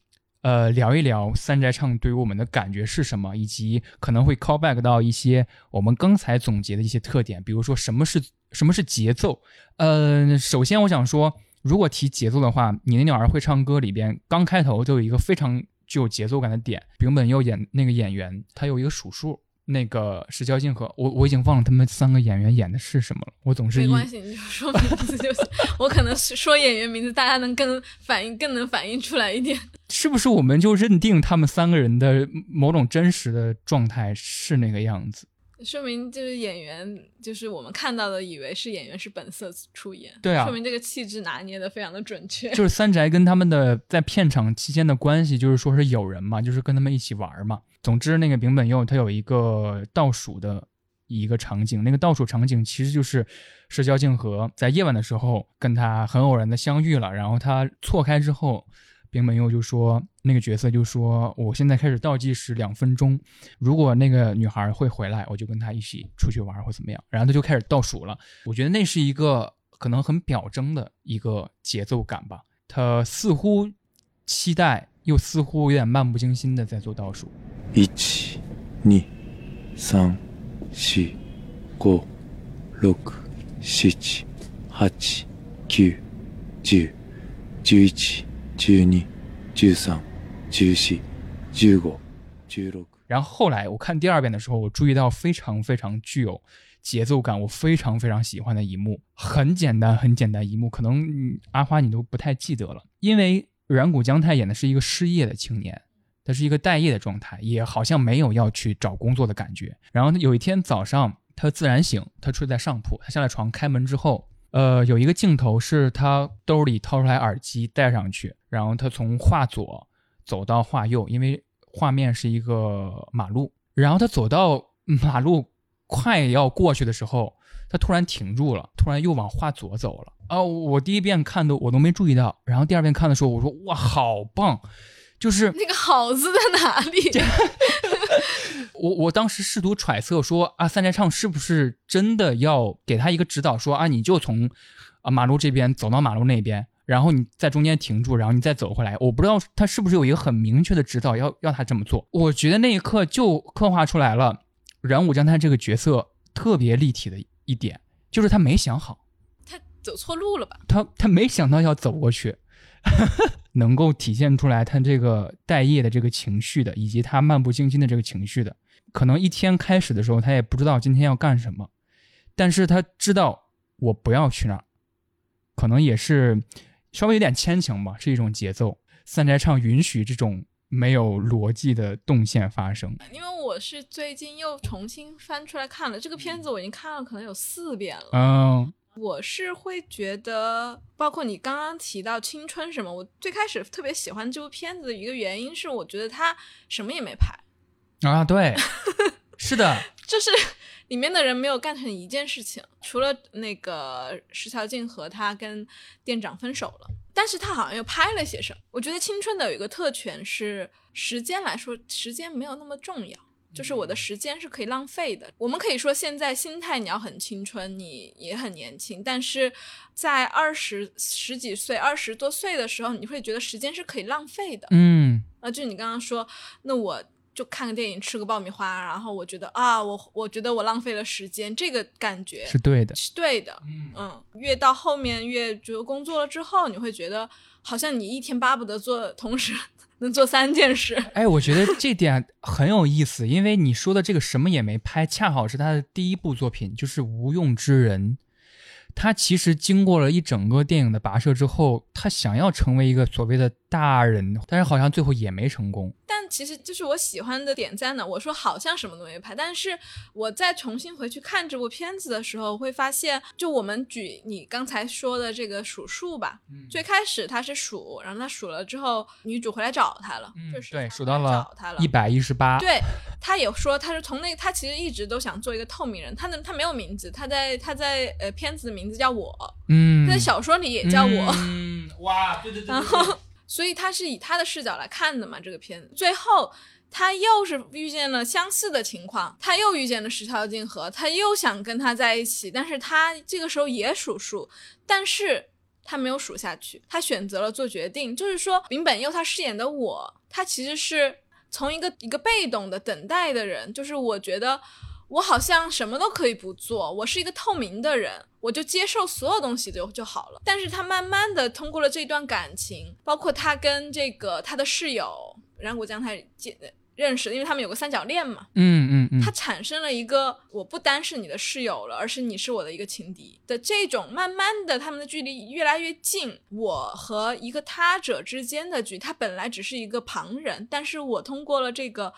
呃，聊一聊三宅唱对于我们的感觉是什么，以及可能会 call back 到一些我们刚才总结的一些特点，比如说什么是什么是节奏。呃，首先我想说，如果提节奏的话，你的鸟儿会唱歌里边刚开头就有一个非常具有节奏感的点，丙本佑演那个演员，他有一个数数。那个石桥静河，我我已经忘了他们三个演员演的是什么了。我总是没关系，你就说名字就行。我可能说演员名字，大家能更反应更能反映出来一点。是不是我们就认定他们三个人的某种真实的状态是那个样子？说明就是演员，就是我们看到的，以为是演员是本色出演。对啊，说明这个气质拿捏的非常的准确。就是三宅跟他们的在片场期间的关系，就是说是友人嘛，就是跟他们一起玩嘛。总之，那个丙本佑他有一个倒数的一个场景，那个倒数场景其实就是社交静和在夜晚的时候跟他很偶然的相遇了，然后他错开之后。丙本佑就说：“那个角色就说，我现在开始倒计时两分钟，如果那个女孩会回来，我就跟她一起出去玩或怎么样。然后他就开始倒数了。我觉得那是一个可能很表征的一个节奏感吧。他似乎期待，又似乎有点漫不经心的在做倒数。一、二、三、四、五、六、七、八、九、十、十一。”十二、十三、十四、十五、十六。然后后来我看第二遍的时候，我注意到非常非常具有节奏感，我非常非常喜欢的一幕，很简单很简单一幕，可能阿花你都不太记得了，因为软谷将太演的是一个失业的青年，他是一个待业的状态，也好像没有要去找工作的感觉。然后有一天早上，他自然醒，他睡在上铺，他下了床，开门之后。呃，有一个镜头是他兜里掏出来耳机戴上去，然后他从画左走到画右，因为画面是一个马路，然后他走到马路快要过去的时候，他突然停住了，突然又往画左走了。啊，我第一遍看都我都没注意到，然后第二遍看的时候，我说哇，好棒！就是那个“好”字在哪里？我我当时试图揣测说啊，三宅唱是不是真的要给他一个指导，说啊，你就从啊马路这边走到马路那边，然后你在中间停住，然后你再走回来。我不知道他是不是有一个很明确的指导要要他这么做。我觉得那一刻就刻画出来了人武将太这个角色特别立体的一点，就是他没想好，他走错路了吧？他他没想到要走过去。能够体现出来他这个待业的这个情绪的，以及他漫不经心的这个情绪的，可能一天开始的时候他也不知道今天要干什么，但是他知道我不要去那儿，可能也是稍微有点牵强吧，是一种节奏。三宅唱允许这种没有逻辑的动线发生。因为我是最近又重新翻出来看了这个片子，我已经看了可能有四遍了。嗯。我是会觉得，包括你刚刚提到青春什么，我最开始特别喜欢这部片子的一个原因是，我觉得他什么也没拍啊，对，是的，就是里面的人没有干成一件事情，除了那个石桥静和他跟店长分手了，但是他好像又拍了些什么。我觉得青春的有一个特权是时间来说，时间没有那么重要。就是我的时间是可以浪费的。我们可以说现在心态你要很青春，你也很年轻，但是在二十十几岁、二十多岁的时候，你会觉得时间是可以浪费的。嗯，啊，就你刚刚说，那我就看个电影，吃个爆米花，然后我觉得啊，我我觉得我浪费了时间，这个感觉是对的，是对的。嗯，越到后面越就工作了之后，你会觉得好像你一天巴不得做同时。能做三件事，哎，我觉得这点很有意思，因为你说的这个什么也没拍，恰好是他的第一部作品，就是《无用之人》。他其实经过了一整个电影的跋涉之后，他想要成为一个所谓的大人，但是好像最后也没成功。但其实就是我喜欢的点在哪？我说好像什么都没拍，但是我再重新回去看这部片子的时候，会发现，就我们举你刚才说的这个数数吧，嗯最开始他是数，然后他数了之后，女主回来找他了，就是嗯对，数到了找他了一。百一十八。对，他也说，他是从那，他其实一直都想做一个透明人，他的他没有名字，他在他在呃片子的名字叫我，嗯，他在小说里也叫我，嗯，哇，对对对 然后，所以他是以他的视角来看的嘛，这个片子。最后，他又是遇见了相似的情况，他又遇见了石桥静河，他又想跟他在一起，但是他这个时候也数数，但是他没有数下去，他选择了做决定，就是说，林本佑他饰演的我，他其实是从一个一个被动的等待的人，就是我觉得。我好像什么都可以不做，我是一个透明的人，我就接受所有东西就就好了。但是他慢慢的通过了这段感情，包括他跟这个他的室友染谷将太见认识，因为他们有个三角恋嘛，嗯嗯嗯，他产生了一个我不单是你的室友了，而是你是我的一个情敌的这种，慢慢的他们的距离越来越近，我和一个他者之间的距离，他本来只是一个旁人，但是我通过了这个。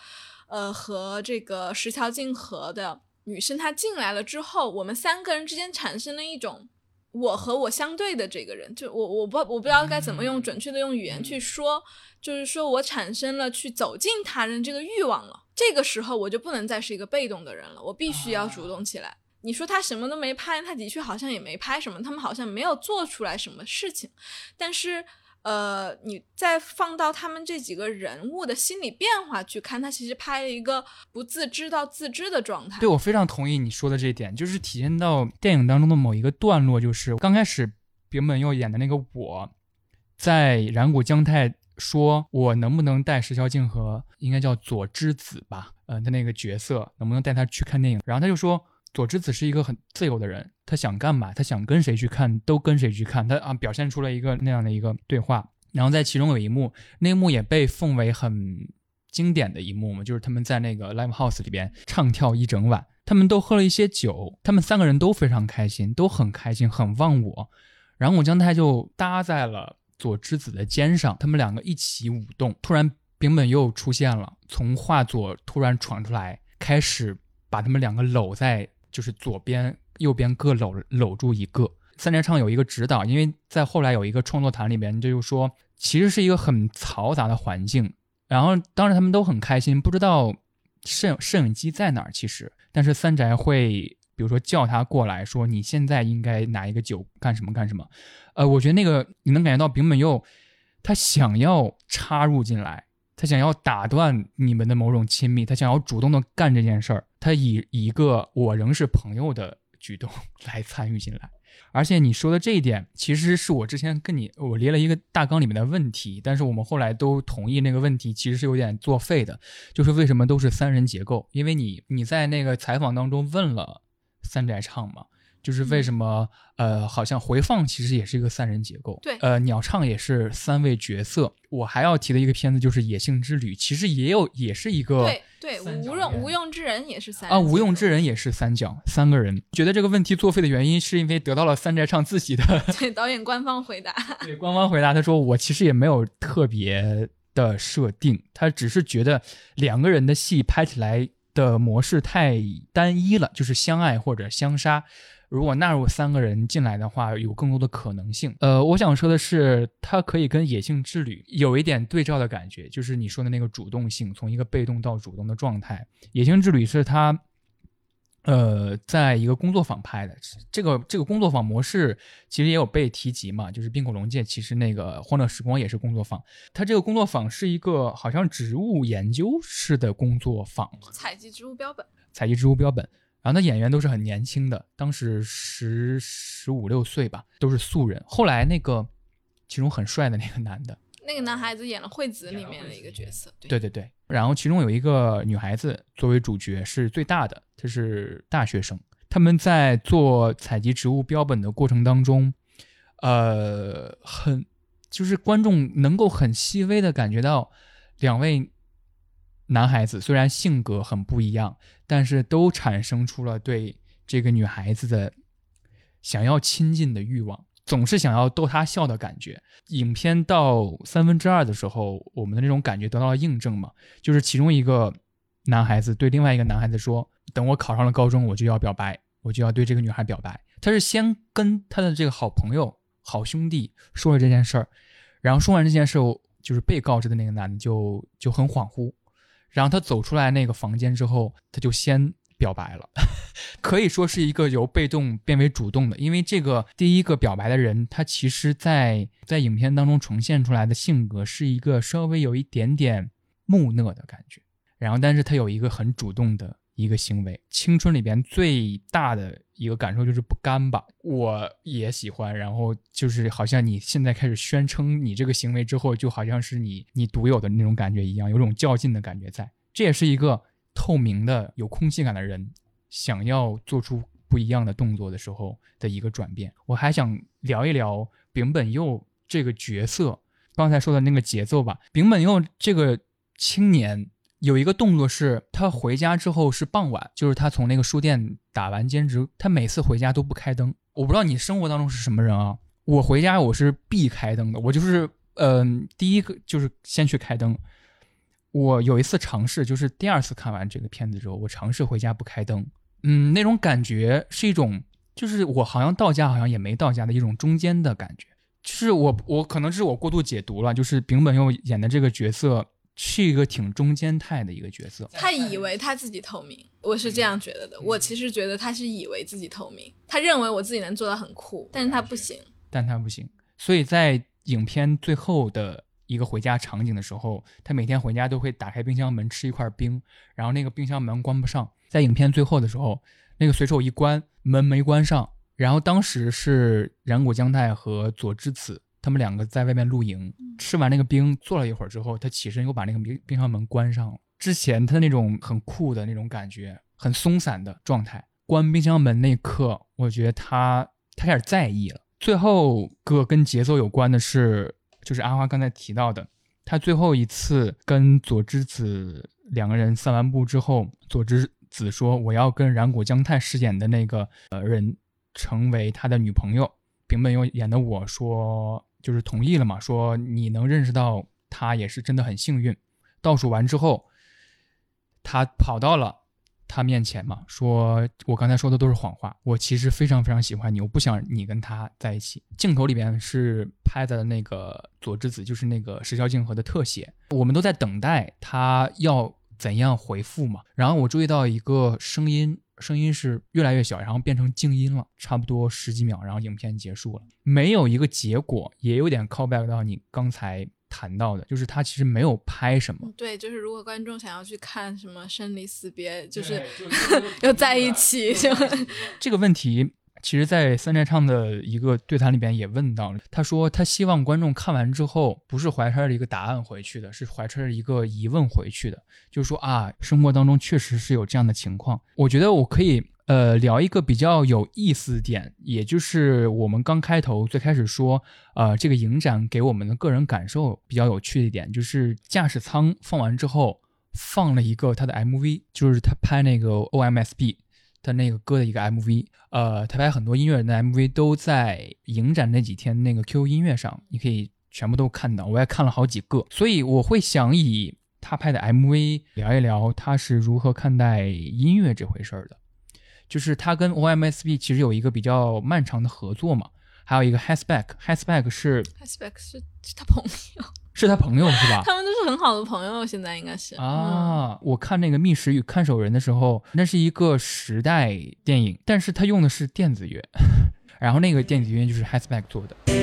呃，和这个石桥静河的女生她进来了之后，我们三个人之间产生了一种我和我相对的这个人，就我我不我不知道该怎么用准确的用语言去说，就是说我产生了去走进他人这个欲望了。这个时候我就不能再是一个被动的人了，我必须要主动起来。你说他什么都没拍，他的确好像也没拍什么，他们好像没有做出来什么事情，但是。呃，你再放到他们这几个人物的心理变化去看，他其实拍了一个不自知到自知的状态。对我非常同意你说的这一点，就是体现到电影当中的某一个段落，就是刚开始丙本佑演的那个我，在染谷将太说我能不能带石桥静和，应该叫佐之子吧，呃，他那个角色能不能带他去看电影？然后他就说佐之子是一个很自由的人，他想干嘛，他想跟谁去看都跟谁去看，他啊表现出了一个那样的一个对话。然后在其中有一幕，那一幕也被奉为很经典的一幕嘛，就是他们在那个 live house 里边唱跳一整晚，他们都喝了一些酒，他们三个人都非常开心，都很开心，很忘我。然后我将太就搭在了佐之子的肩上，他们两个一起舞动。突然丙本又出现了，从画左突然闯出来，开始把他们两个搂在，就是左边、右边各搂搂住一个。三宅唱有一个指导，因为在后来有一个创作团里边，就说其实是一个很嘈杂的环境，然后当时他们都很开心，不知道摄摄影机在哪儿，其实，但是三宅会比如说叫他过来说你现在应该拿一个酒干什么干什么，呃，我觉得那个你能感觉到丙本佑他想要插入进来，他想要打断你们的某种亲密，他想要主动的干这件事儿，他以以一个我仍是朋友的举动 来参与进来。而且你说的这一点，其实是我之前跟你我列了一个大纲里面的问题，但是我们后来都同意那个问题其实是有点作废的，就是为什么都是三人结构？因为你你在那个采访当中问了三宅唱嘛，就是为什么、呃好像回放其实也是一个三人结构，对呃鸟唱也是三位角色。我还要提的一个片子就是《野性之旅》，其实也有也是一个对对，无用无用之人也是三啊，无用之人也是三角，三个人。觉得这个问题作废的原因，是因为得到了三宅唱自己的 对导演官方回答，对官方回答，他说我其实也没有特别的设定，他只是觉得两个人的戏拍起来的模式太单一了，就是相爱或者相杀。如果纳入三个人进来的话，有更多的可能性。呃，我想说的是，它可以跟《野性之旅》有一点对照的感觉，就是你说的那个主动性，从一个被动到主动的状态。《野性之旅》是他，呃，在一个工作坊拍的。这个这个工作坊模式其实也有被提及嘛，就是冰火龙界，其实那个《欢乐时光》也是工作坊。它这个工作坊是一个好像植物研究式的工作坊，采集植物标本，采集植物标本。然后那演员都是很年轻的，当时十十五六岁吧，都是素人。后来那个其中很帅的那个男的，那个男孩子演了《惠子》里面的一个角色，对对对对。然后其中有一个女孩子作为主角是最大的，她是大学生。他们在做采集植物标本的过程当中，呃，很就是观众能够很细微的感觉到两位男孩子虽然性格很不一样，但是都产生出了对这个女孩子的想要亲近的欲望。总是想要逗她笑的感觉。影片到三分之二的时候，我们的那种感觉得到了印证嘛，就是其中一个男孩子对另外一个男孩子说：“等我考上了高中，我就要表白，我就要对这个女孩表白。”他是先跟他的这个好朋友、好兄弟说了这件事儿，然后说完这件事后，就是被告知的那个男的就就很恍惚，然后他走出来那个房间之后，他就先。表白了，可以说是一个由被动变为主动的，因为这个第一个表白的人，他其实，在在影片当中呈现出来的性格是一个稍微有一点点木讷的感觉，然后，但是他有一个很主动的一个行为。青春里边最大的一个感受就是不甘吧，我也喜欢，然后就是好像你现在开始宣称你这个行为之后，就好像是你你独有的那种感觉一样，有种较劲的感觉在，这也是一个。透明的有空气感的人，想要做出不一样的动作的时候的一个转变。我还想聊一聊丙本佑这个角色，刚才说的那个节奏吧。丙本佑这个青年有一个动作是，他回家之后是傍晚，就是他从那个书店打完兼职，他每次回家都不开灯。我不知道你生活当中是什么人啊？我回家我是必开灯的，我就是嗯，第一个就是先去开灯。我有一次尝试，就是第二次看完这个片子之后，我尝试回家不开灯，嗯，那种感觉是一种，就是我好像到家，好像也没到家的一种中间的感觉。就是我，我可能是我过度解读了，就是丙本佑演的这个角色是一个挺中间态的一个角色。他以为他自己透明，我是这样觉得的。我其实觉得他是以为自己透明，他认为我自己能做到很酷，但是他不行，但他不行。所以在影片最后的。一个回家场景的时候，他每天回家都会打开冰箱门吃一块冰，然后那个冰箱门关不上。在影片最后的时候，那个随手一关门没关上，然后当时是染谷将太和佐之子他们两个在外面露营，吃完那个冰坐了一会儿之后，他起身又把那个冰冰箱门关上了。之前他那种很酷的那种感觉，很松散的状态，关冰箱门那一刻，我觉得他他开始在意了。最后个跟节奏有关的是。就是阿花刚才提到的，他最后一次跟佐之子两个人散完步之后，佐之子说：“我要跟染谷将太饰演的那个呃人成为他的女朋友。”平本佑演的我说就是同意了嘛，说你能认识到他也是真的很幸运。倒数完之后，他跑到了。他面前嘛，说我刚才说的都是谎话。我其实非常非常喜欢你，我不想你跟他在一起。镜头里边是拍的那个佐之子，就是那个石桥静河的特写。我们都在等待他要怎样回复嘛。然后我注意到一个声音，声音是越来越小，然后变成静音了，差不多十几秒，然后影片结束了，没有一个结果，也有点 call back 到你刚才。谈到的就是他其实没有拍什么，对，就是如果观众想要去看什么生离死别，就是 又在一起，就 这个问题，其实，在三宅唱的一个对谈里边也问到了，他说他希望观众看完之后不是怀揣着一个答案回去的，是怀揣着一个疑问回去的，就说啊，生活当中确实是有这样的情况，我觉得我可以。呃，聊一个比较有意思点，也就是我们刚开头最开始说，呃，这个影展给我们的个人感受比较有趣的一点，就是驾驶舱放完之后放了一个他的 MV，就是他拍那个 OMSB 的那个歌的一个 MV。呃，他拍很多音乐人的 MV 都在影展那几天那个 QQ 音乐上，你可以全部都看到，我也看了好几个，所以我会想以他拍的 MV 聊一聊他是如何看待音乐这回事儿的。就是他跟 OMSB 其实有一个比较漫长的合作嘛，还有一个 Hasback，Hasback 是 Hasback 是是他朋友，是他朋友是吧？他们都是很好的朋友，现在应该是啊。我看那个《觅食与看守人》的时候，那是一个时代电影，但是他用的是电子乐，然后那个电子乐就是 Hasback 做的。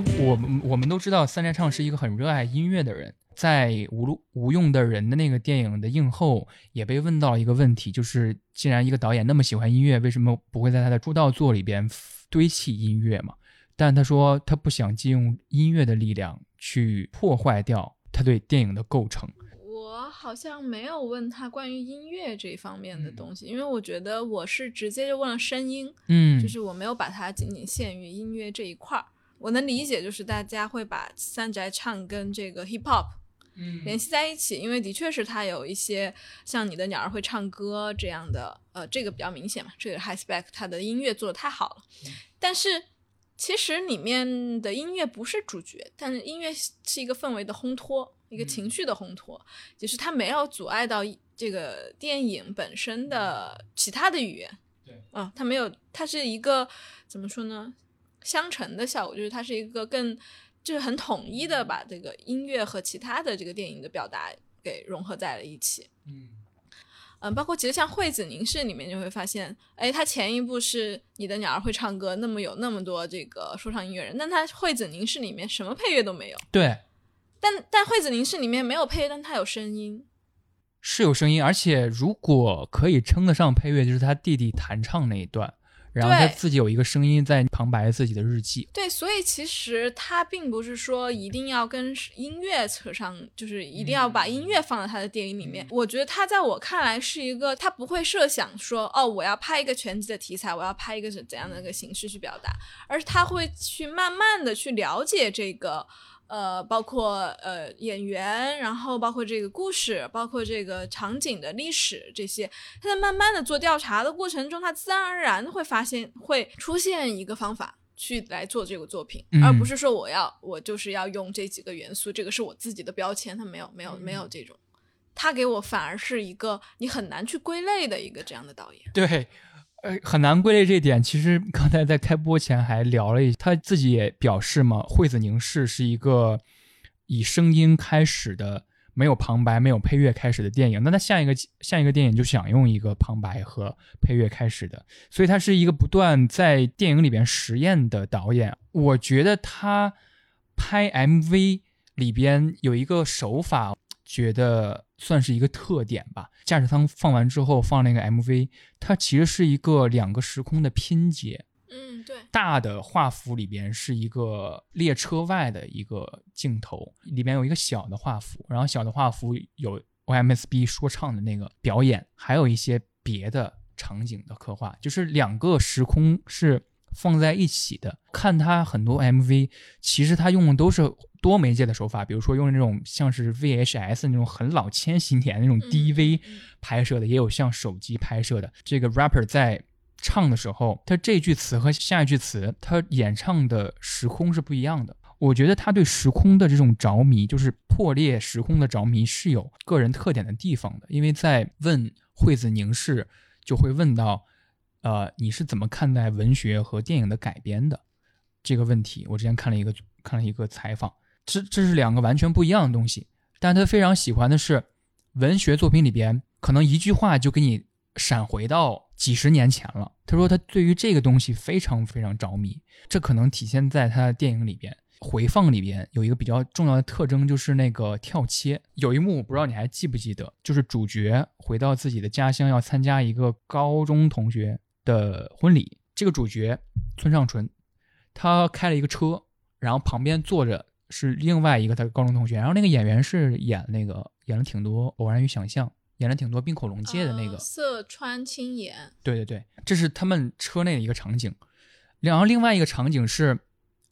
为我们我们都知道三宅唱是一个很热爱音乐的人，在《无无用的人》的那个电影的映后，也被问到一个问题，就是既然一个导演那么喜欢音乐，为什么不会在他的出道作里边堆砌音乐嘛？但他说他不想借用音乐的力量去破坏掉他对电影的构成。我好像没有问他关于音乐这一方面的东西，因为我觉得我是直接就问了声音，嗯，就是我没有把它仅仅限于音乐这一块儿。我能理解，就是大家会把三宅唱跟这个 hip hop 嗯联系在一起，因为的确是它有一些像你的鸟儿会唱歌这样的，呃，这个比较明显嘛。这个 High Spec 它的音乐做的太好了，但是其实里面的音乐不是主角，但是音乐是一个氛围的烘托，一个情绪的烘托，就是它没有阻碍到这个电影本身的其他的语言。对，啊，它没有，它是一个怎么说呢？相乘的效果，就是它是一个更就是很统一的把这个音乐和其他的这个电影的表达给融合在了一起。嗯嗯，包括其实像《惠子凝视》里面就会发现，哎，它前一部是你的鸟儿会唱歌，那么有那么多这个说唱音乐人，但它《惠子凝视》里面什么配乐都没有。对，但但《惠子凝视》里面没有配乐，但它有声音。是有声音，而且如果可以称得上配乐，就是他弟弟弹唱那一段，然后他自己有一个声音在旁白自己的日记。对，所以其实他并不是说一定要跟音乐扯上，就是一定要把音乐放到他的电影里面。我觉得他在我看来是一个，他不会设想说，哦，我要拍一个全集的题材，我要拍一个是怎样的一个形式去表达，而是他会去慢慢的去了解这个。呃，包括呃演员，然后包括这个故事，包括这个场景的历史这些，他在慢慢的做调查的过程中，他自然而然的会发现会出现一个方法去来做这个作品，嗯而不。是说我要我就是要用这几个元素，这个是我自己的标签，他没有没有没有这种，他给我反而是一个你很难去归类的一个这样的导演。对，呃，很难归类这一点。其实刚才在开播前还聊了一，他自己也表示嘛，《惠子凝视》是一个以声音开始的，没有旁白、没有配乐开始的电影。那他下一个下一个电影就想用一个旁白和配乐开始的，所以他是一个不断在电影里边实验的导演。我觉得他拍 MV 里边有一个手法，觉得算是一个特点吧。驾驶舱放完之后放那个 MV，它其实是一个两个时空的拼接。嗯，对，大的画幅里边是一个列车外的一个镜头，里边有一个小的画幅，然后小的画幅有 OMSB 说唱的那个表演，还有一些别的场景的刻画，就是两个时空是放在一起的。看他很多 MV，其实他用的都是多媒介的手法，比如说用那种像是 VHS 那种很老千禧年那种嗯 DV 嗯拍摄的，也有像手机拍摄的。这个 rapper 在唱的时候，他这句词和下一句词，他演唱的时空是不一样的。我觉得他对时空的这种着迷，就是破裂时空的着迷，是有个人特点的地方的。因为在问惠子凝视，就会问到，呃，你是怎么看待文学和电影的改编的这个问题？我之前看了一个看了一个采访，这这是两个完全不一样的东西。但他非常喜欢的是文学作品里边，可能一句话就给你闪回到几十年前了。他说他对于这个东西非常非常着迷，这可能体现在他的电影里边。回放里边有一个比较重要的特征，就是那个跳切。有一幕我不知道你还记不记得，就是主角回到自己的家乡，要参加一个高中同学的婚礼。这个主角村上纯，他开了一个车，然后旁边坐着是另外一个他高中同学，然后那个演员是演那个演了挺多《偶然与想象》，演了挺多滨口龙介的那个呃，色川青眼，对对对，这是他们车内的一个场景。然后另外一个场景是，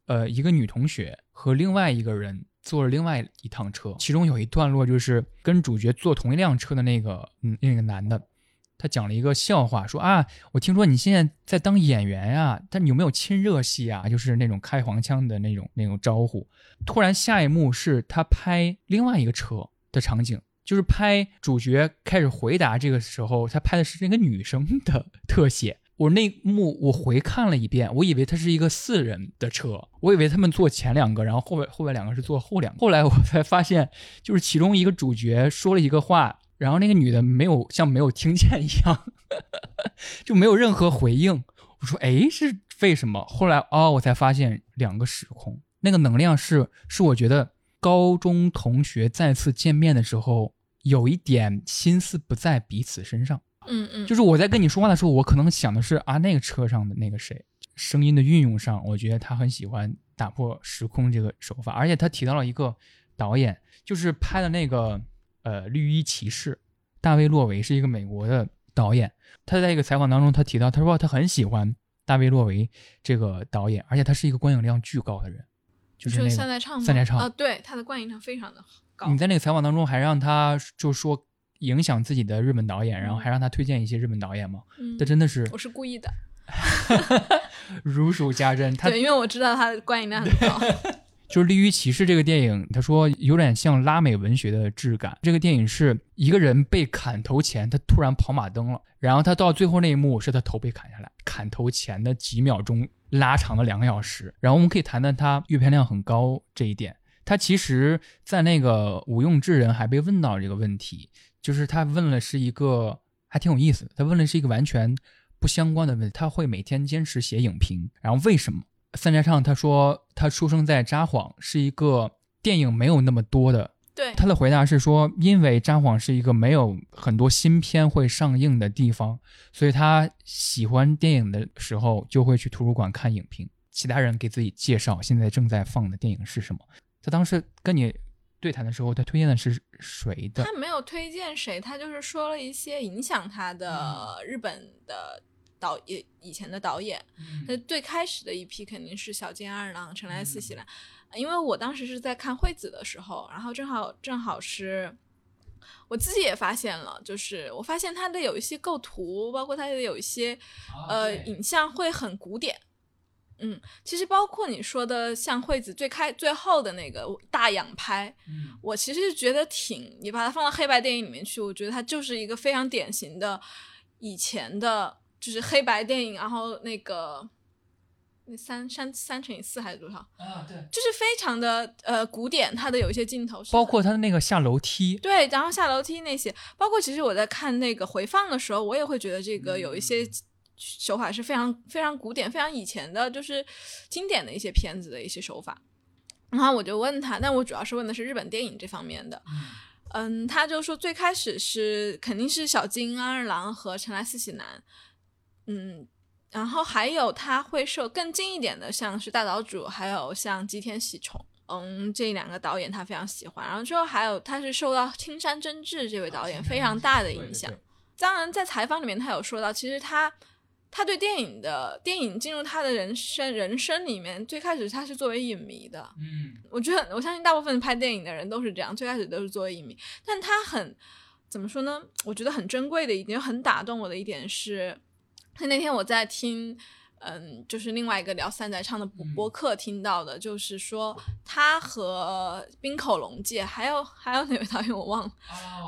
呃，一个女同学和另外一个人坐了另外一趟车，其中有一段落就是跟主角坐同一辆车的那个嗯那个男的，他讲了一个笑话，说啊，我听说你现在在当演员呀、但你有没有亲热戏啊？就是那种开黄腔的那种那种招呼。突然下一幕是他拍另外一个车的场景，就是拍主角开始回答这个时候，他拍的是那个女生的特写。我那幕我回看了一遍，我以为他是一个四人的车，我以为他们坐前两个，然后后边后边两个是坐后两个。后来我才发现，就是其中一个主角说了一个话，然后那个女的没有像没有听见一样，就没有任何回应。我说，哎，是为什么？后来哦，我才发现两个时空，那个能量是是我觉得高中同学再次见面的时候，有一点心思不在彼此身上。嗯嗯，就是我在跟你说话的时候，我可能想的是啊，那个车上的那个谁，声音的运用上，我觉得他很喜欢打破时空这个手法，而且他提到了一个导演，就是拍的那个呃《绿衣骑士》，大卫·洛维是一个美国的导演。他在一个采访当中，他提到，他说他很喜欢大卫·洛维这个导演，而且他是一个观影量巨高的人，就是那个三宅唱三宅唱啊，对，他的观影量非常的高。你在那个采访当中还让他就说影响自己的日本导演，然后还让他推荐一些日本导演吗？嗯这真的是我是故意的，如数家珍。他对，因为我知道他的观影量很高。就是《利于骑士》这个电影，他说有点像拉美文学的质感。这个电影是一个人被砍头前，他突然跑马灯了，然后他到最后那一幕是他头被砍下来，砍头前的几秒钟拉长了两个小时。然后我们可以谈谈他阅片量很高这一点。他其实，在那个无用之人还被问到这个问题，就是他问了是一个还挺有意思，他问的是一个完全不相关的问题。他会每天坚持写影评，然后为什么？三宅唱他说他出生在札幌，是一个电影没有那么多的。对，他的回答是说，因为札幌是一个没有很多新片会上映的地方，所以他喜欢电影的时候就会去图书馆看影评，其他人给自己介绍现在正在放的电影是什么。他当时跟你对谈的时候，他推荐的是谁的？他没有推荐谁，他就是说了一些影响他的日本的导演以前的导演。那最开始的一批肯定是小津安二郎、成来四喜郎，因为我当时是在看惠子的时候，然后正好正好是。我自己也发现了，就是我发现他的有一些构图，包括他的有一些、呃影像会很古典，嗯，其实包括你说的像惠子最开最后的那个大仰拍，嗯我其实是觉得挺，你把它放到黑白电影里面去，我觉得它就是一个非常典型的以前的，就是黑白电影，然后那个那三三三乘以四还是多少，啊，对，就是非常的呃古典，它的有一些镜头是包括它的那个下楼梯，对，然后下楼梯那些，包括其实我在看那个回放的时候，我也会觉得这个有一些手法是非常非常古典、非常以前的，就是经典的一些片子的一些手法。然后我就问他，但我主要是问的是日本电影这方面的。嗯，他就说最开始是肯定是小津安二郎和成来四喜男，嗯，然后还有他会受更近一点的，像是大岛主，还有像吉田喜重，嗯，这两个导演他非常喜欢。然后之后还有他是受到青山真治这位导演非常大的影响。当然，在采访里面他有说到，其实他他对电影的电影进入他的人生人生里面，最开始他是作为影迷的。嗯，我觉得我相信大部分拍电影的人都是这样，最开始都是作为影迷，但他很怎么说呢？我觉得很珍贵的一点，很打动我的一点，是那天我在听。嗯，就是另外一个聊三宅唱的播播客听到的，就是说他和冰口龙介，还有还有哪位导演我忘了，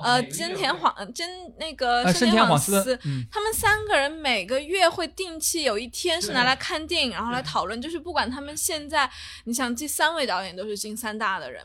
呃，真田晃真那个呃，深深田晃司他们三个人每个月会定期有一天是拿来看电影，然后来讨论。就是不管他们现在，你想这三位导演都是金三大的人，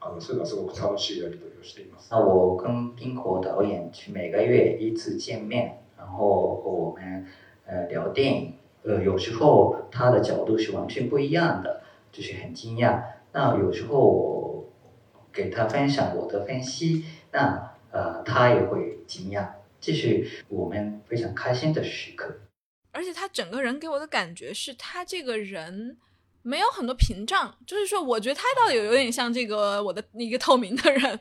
あのそういうのはすごく楽しいやり取りをしています。那我跟冰口导演去每个月一次见面，然后和我们呃聊电影，呃有时候他的角度是完全不一样的，就是很惊讶。那有时候我给他分享我的分析，那呃他也会惊讶，这是我们非常开心的时刻。而且他整个人给我的感觉是他这个人 没有很多屏障，就是说，我觉得他倒有有点像这个我的一个透明的人。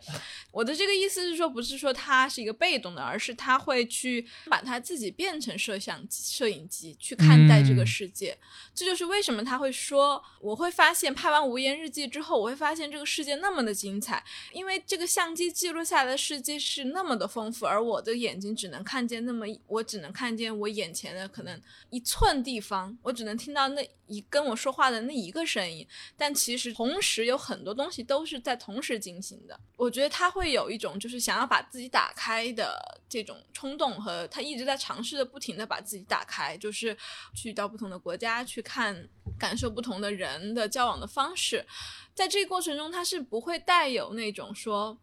我的这个意思是说，不是说他是一个被动的，而是他会去把他自己变成摄像机、摄影机去看待这个嗯世界。这就是为什么他会说，我会发现拍完《无言日记》之后，我会发现这个世界那么的精彩，因为这个相机记录下来的世界是那么的丰富，而我的眼睛只能看见那么，我只能看见我眼前的可能一寸地方，我只能听到那一跟我说话的那一个声音，但其实同时有很多东西都是在同时进行的。我觉得他会有一种就是想要把自己打开的这种冲动，和他一直在尝试的不停的把自己打开，就是去到不同的国家去看，感受不同的人的交往的方式。在这个过程中，他是不会带有那种说。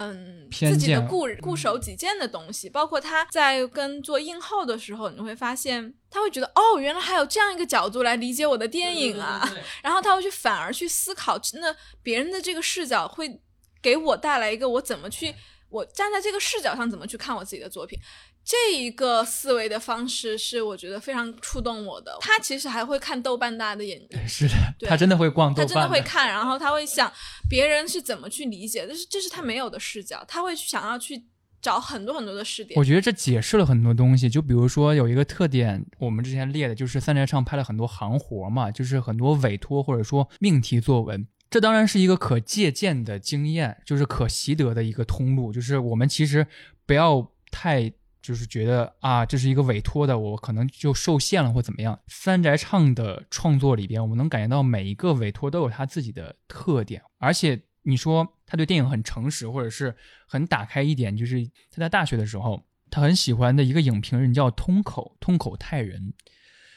嗯，自己的固固守己见的东西，包括他在跟做映后的时候，你会发现他会觉得哦，原来还有这样一个角度来理解我的电影啊，然后他会去反而去思考，那别人的这个视角会给我带来一个我怎么去，我站在这个视角上怎么去看我自己的作品。这一个思维的方式是我觉得非常触动我的。他其实还会看豆瓣大的眼睛，是的，他真的会逛豆他，真的会看，然后他会想别人是怎么去理解，这是这是他没有的视角，他会想要去找很多很多的试点我。觉得这解释了很多东西，就比如说有一个特点，我们之前列的就是三宅唱拍了很多行活嘛，就是很多委托或者说命题作文。这当然是一个可借鉴的经验，就是可习得的一个通路。就是我们其实不要太就是觉得啊，这是一个委托的，我可能就受限了或怎么样。三宅唱的创作里边，我们能感觉到每一个委托都有他自己的特点，而且你说他对电影很诚实，或者是很打开一点，就是他在大学的时候，他很喜欢的一个影评人叫通口通口泰人，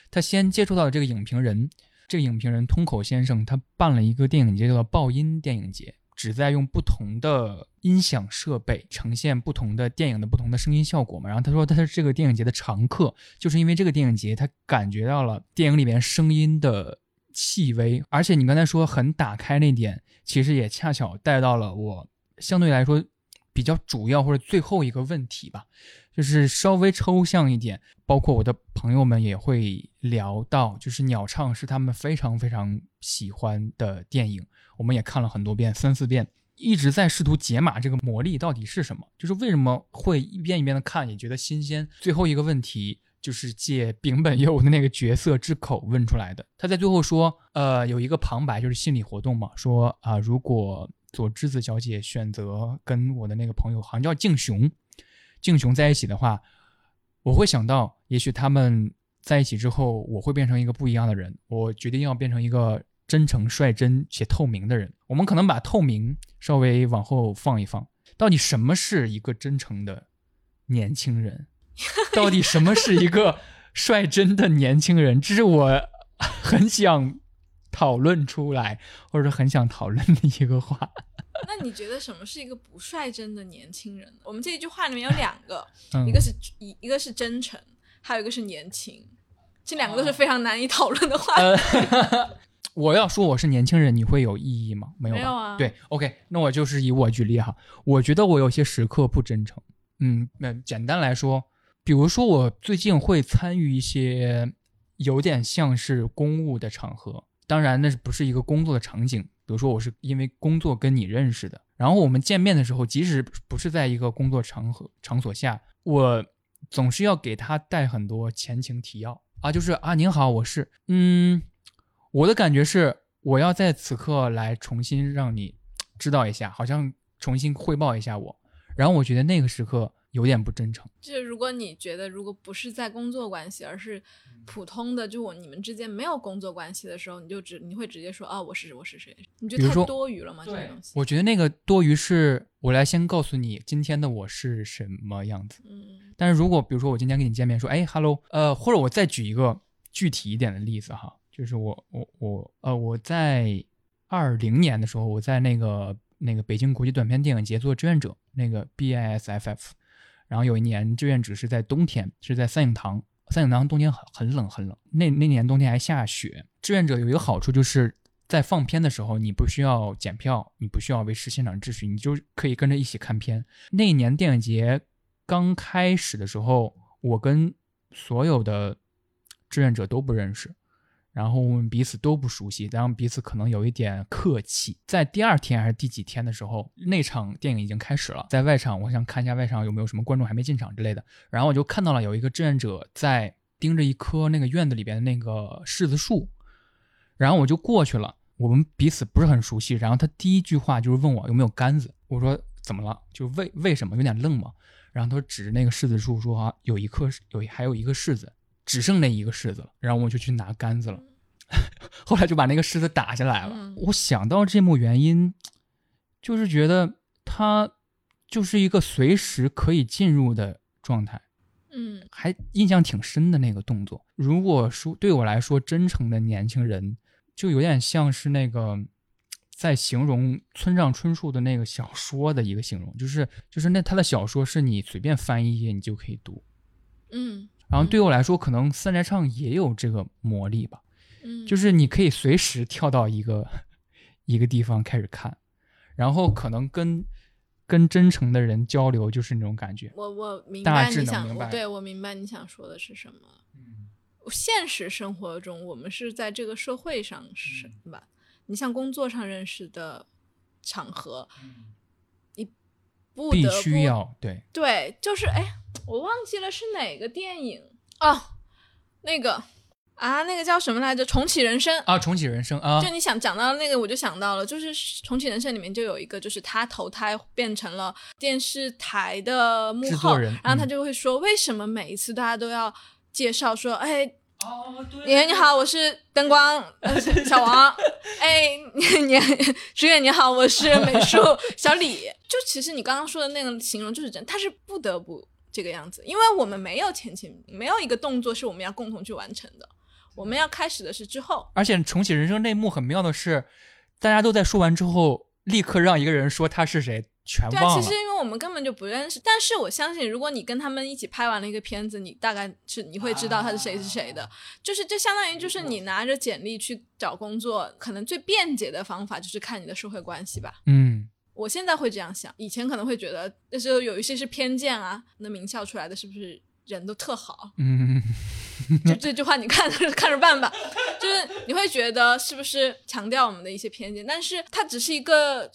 他先接触到这个影评人，这个影评人通口先生，他办了一个电影节，叫做爆音电影节，旨在用不同的音响设备呈现不同的电影的不同的声音效果嘛。然后他说他是这个电影节的常客，就是因为这个电影节他感觉到了电影里面声音的细微，而且你刚才说很打开那点，其实也恰巧带到了我相对来说比较主要或者最后一个问题吧，就是稍微抽象一点，包括我的朋友们也会聊到，就是鸟唱是他们非常非常喜欢的电影，我们也看了很多遍，三四遍，一直在试图解码这个魔力到底是什么，就是为什么会一遍一遍的看也觉得新鲜。最后一个问题就是借丙本佑的那个角色之口问出来的，他在最后说，呃，有一个旁白就是心理活动嘛，说啊、如果左栀子小姐选择跟我的那个朋友好像叫敬雄，敬雄在一起的话，我会想到，也许他们在一起之后，我会变成一个不一样的人。我决定要变成一个真诚、率真且透明的人。我们可能把透明稍微往后放一放，到底什么是一个真诚的年轻人？到底什么是一个 率真的年轻人？这是我很想讨论出来，或者是很想讨论的一个话。那你觉得什么是一个不率真的年轻人？我们这一句话里面有两个，嗯一个是一一个是真诚，还有一个是年轻，这两个都是非常难以讨论的话题。呃，我要说我是年轻人，你会有异议吗？没有吧？没有啊对，OK，那我就是以我举例哈。我觉得我有些时刻不真诚。嗯，那简单来说，比如说我最近会参与一些有点像是公务的场合，当然那是不是一个工作的场景。比如说我是因为工作跟你认识的，然后我们见面的时候，即使不是在一个工作场合场所下，我总是要给他带很多前情提要啊，就是啊您好，我是嗯，我的感觉是我要在此刻来重新让你知道一下，好像重新汇报一下我，然后我觉得那个时刻有点不真诚。就是如果你觉得如果不是在工作关系，而是普通的，就我你们之间没有工作关系的时候，你就直你会直接说啊我是我是谁？你觉得太多余了吗？这个东西？我觉得那个多余是我来先告诉你今天的我是什么样子。嗯但是如果比如说我今天跟你见面说，哎，hello，呃，或者我再举一个具体一点的例子哈，就是我我我呃我在二零年的时候，我在那个那个北京国际短片电影节做志愿者，那个 BISFF，然后有一年志愿者是在冬天，是在三影堂，三影堂冬天很很冷很冷，那那年冬天还下雪。志愿者有一个好处就是。在放片的时候，你不需要检票，你不需要维持现场秩序，你就可以跟着一起看片。那年电影节刚开始的时候，我跟所有的志愿者都不认识，然后我们彼此都不熟悉，然后彼此可能有一点客气。在第二天还是第几天的时候，那场电影已经开始了，在外场，我想看一下外场有没有什么观众还没进场之类的，然后我就看到了有一个志愿者在盯着一棵那个院子里边的那个柿子树，然后我就过去了。我们彼此不是很熟悉，然后他第一句话就是问我有没有杆子，我说怎么了？就为为什么有点愣嘛？然后他指着那个柿子树说啊，有一颗有还有一个柿子，只剩那一个柿子了。然后我就去拿杆子了，后来就把那个柿子打下来了。嗯我想到这幕原因，就是觉得他就是一个随时可以进入的状态。嗯还印象挺深的那个动作。如果说对我来说，真诚的年轻人就有点像是那个在形容村上春树的那个小说的一个形容，就是就是那他的小说是你随便翻一页你就可以读，嗯然后对我来说，可能三宅唱也有这个魔力吧，嗯，就是你可以随时跳到一个一个地方开始看，然后可能跟跟真诚的人交流，就是那种感觉。我我明白你想，明白我对我明白你想说的是什么。嗯现实生活中，我们是在这个社会上是嗯吧？你像工作上认识的场合，你不必得不须要对，对，就是哎，我忘记了是哪个电影哦，那个啊，那个叫什么来着？重启人生。啊，重启人生啊就，你想讲到那个，我就想到了，就是《重启人生》里面就有一个，就是他投胎变成了电视台的幕后，人然后他嗯就会说，为什么每一次大家都要介绍说，哎，哦，对你你好，我是灯光、呃、小王，哎，你你 职员你好，我是 美术小李。就其实你刚刚说的那个形容就是真，他是不得不这个样子，因为我们没有前情没有一个动作是我们要共同去完成的，我们要开始的是之后。而且重启人生内幕很妙的是，大家都在说完之后，立刻让一个人说他是谁，全对啊，忘了。其实因为我们根本就不认识，但是我相信，如果你跟他们一起拍完了一个片子，你大概是你会知道他是谁是谁的。就是这相当于就是你拿着简历去找工作，可能最便捷的方法就是看你的社会关系吧。嗯，我现在会这样想，以前可能会觉得那时候有一些是偏见啊，那名校出来的是不是人都特好？嗯，就这句话你看着看着办吧，就是你会觉得是不是强调我们的一些偏见，但是它只是一个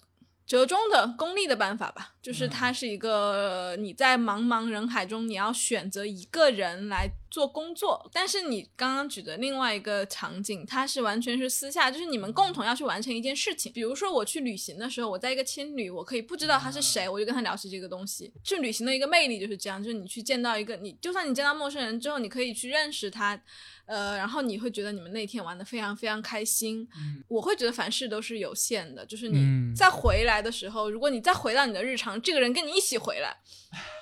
折中的功利的办法吧，就是它是一个你在茫茫人海中你要选择一个人来做工作，但是你刚刚举的另外一个场景，它是完全是私下，就是你们共同要去完成一件事情，比如说我去旅行的时候，我在一个青旅，我可以不知道他是谁，我就跟他聊起这个东西。去旅行的一个魅力就是这样，就是你去见到一个你，就算你见到陌生人之后，你可以去认识他，呃，然后你会觉得你们那天玩的非常非常开心。我会觉得凡事都是有限的，就是你嗯。再回来的时候，如果你再回到你的日常，这个人跟你一起回来，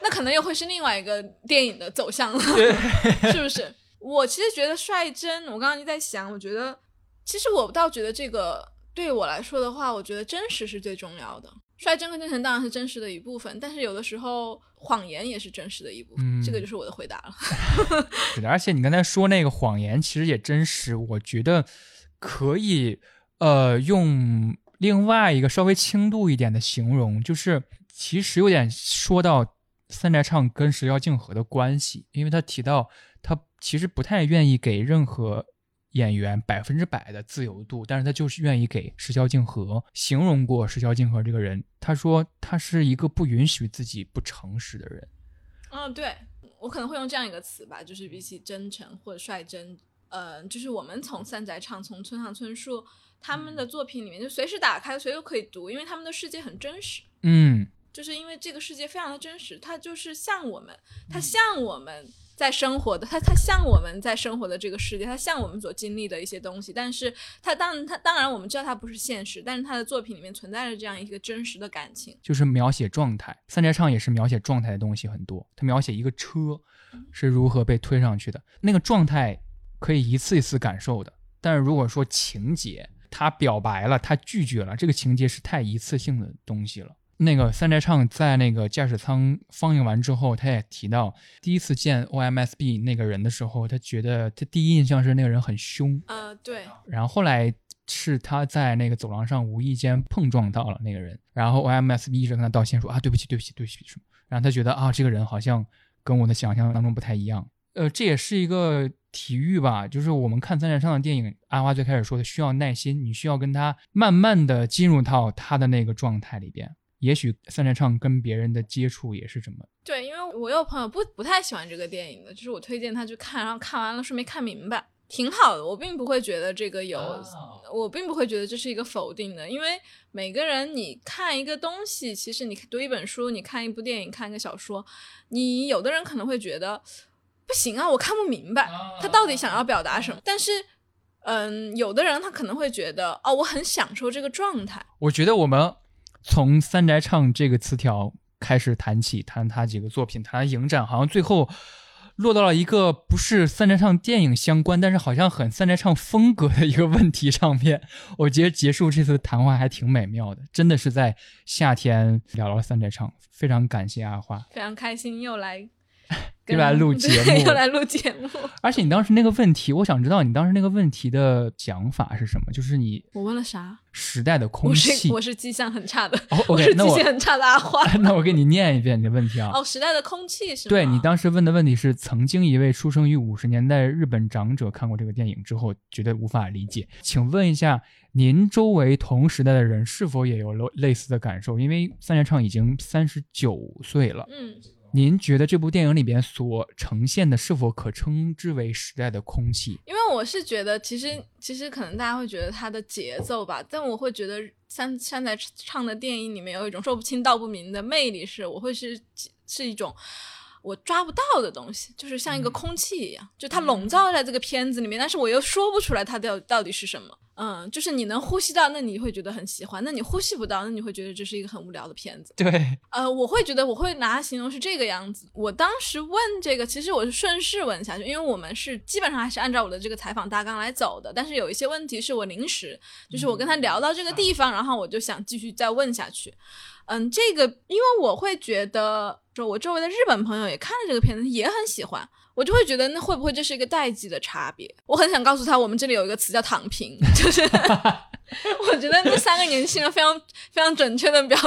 那可能又会是另外一个电影的走向了，是不是？我其实觉得率真，我刚刚就在想，我觉得其实我倒觉得这个对我来说的话，我觉得真实是最重要的。率真跟真诚当然是真实的一部分，但是有的时候谎言也是真实的一部分。嗯这个就是我的回答了。而且你刚才说那个谎言，其实也真实，我觉得可以呃用另外一个稍微轻度一点的形容，就是其实有点说到三宅唱跟石桥静河的关系，因为他提到他其实不太愿意给任何演员百分之百的自由度，但是他就是愿意给石桥静河形容过石桥静河这个人，他说他是一个不允许自己不诚实的人。嗯，对我可能会用这样一个词吧，就是比起真诚或者率真，呃，就是我们从三宅唱、从村上春树他们的作品里面，就随时打开，随时都可以读，因为他们的世界很真实。嗯就是因为这个世界非常的真实，它就是像我们，它像我们在生活的，它它像我们在生活的这个世界，它像我们所经历的一些东西。但是它当它当然我们知道它不是现实，但是他的作品里面存在着这样一个真实的感情。就是描写状态。三宅唱也是描写状态的东西很多，他描写一个车是如何被推上去的，那个状态可以一次一次感受的。但是如果说情节，他表白了，他拒绝了，这个情节是太一次性的东西了。那个三宅唱在那个驾驶舱放映完之后，他也提到，第一次见 OMSB 那个人的时候，他觉得他第一印象是那个人很凶，呃，对，然后后来是他在那个走廊上无意间碰撞到了那个人，然后 OMSB 一直跟他道歉说啊对不起对不起对不起什么，然后他觉得啊这个人好像跟我的想象当中不太一样，呃这也是一个体育吧，就是我们看三宅唱的电影，阿花最开始说的需要耐心，你需要跟他慢慢的进入到他的那个状态里边，也许三宅唱跟别人的接触也是这么，对，因为我有朋友不不太喜欢这个电影的，就是我推荐他去看，然后看完了说没看明白，挺好的。我并不会觉得这个有，我并不会觉得这是一个否定的，因为每个人你看一个东西，其实你读一本书，你看一部电影，看一个小说，你有的人可能会觉得不行啊，我看不明白他到底想要表达什么，但是。嗯，有的人他可能会觉得，哦，我很享受这个状态，我觉得我们从三宅唱这个词条开始谈起，谈他几个作品，谈影展，好像最后落到了一个不是三宅唱电影相关，但是好像很三宅唱风格的一个问题上面。我觉得结束这次谈话还挺美妙的，真的是在夏天聊了三宅唱，非常感谢阿花，非常开心又来。又来录节目，又来录节目。而且你当时那个问题，我想知道你当时那个问题的想法是什么？就是你我问了啥？时代的空气。我是我是迹象很差的，我是记性很差的 阿花。那我给你念一遍你的问题啊。哦，时代的空气是。对你当时问的问题是：曾经一位出生于五十年代日本长者看过这个电影之后，觉得无法理解。请问一下，您周围同时代的人是否也有了类似的感受？因为三连唱已经三十九岁了。嗯。您觉得这部电影里边所呈现的是否可称之为时代的空气？因为我是觉得，其实其实可能大家会觉得它的节奏吧，但我会觉得山山在唱的电影里面有一种说不清道不明的魅力，是我会是是一种我抓不到的东西，就是像一个空气一样，就它笼罩在这个片子里面，但是我又说不出来它到到底是什么。嗯，就是你能呼吸到，那你会觉得很喜欢；那你呼吸不到，那你会觉得这是一个很无聊的片子。对，呃，我会觉得我会拿形容是这个样子。我当时问这个，其实我是顺势问下去，因为我们是基本上还是按照我的这个采访大纲来走的。但是有一些问题是我临时，就是我跟他聊到这个地方，然后我就想继续再问下去。嗯，这个因为我会觉得，说我周围的日本朋友也看了这个片子，也很喜欢。我就会觉得，那会不会这是一个代际的差别？我很想告诉他，我们这里有一个词叫“躺平”，就是 我觉得那三个年轻人非常非常准确的表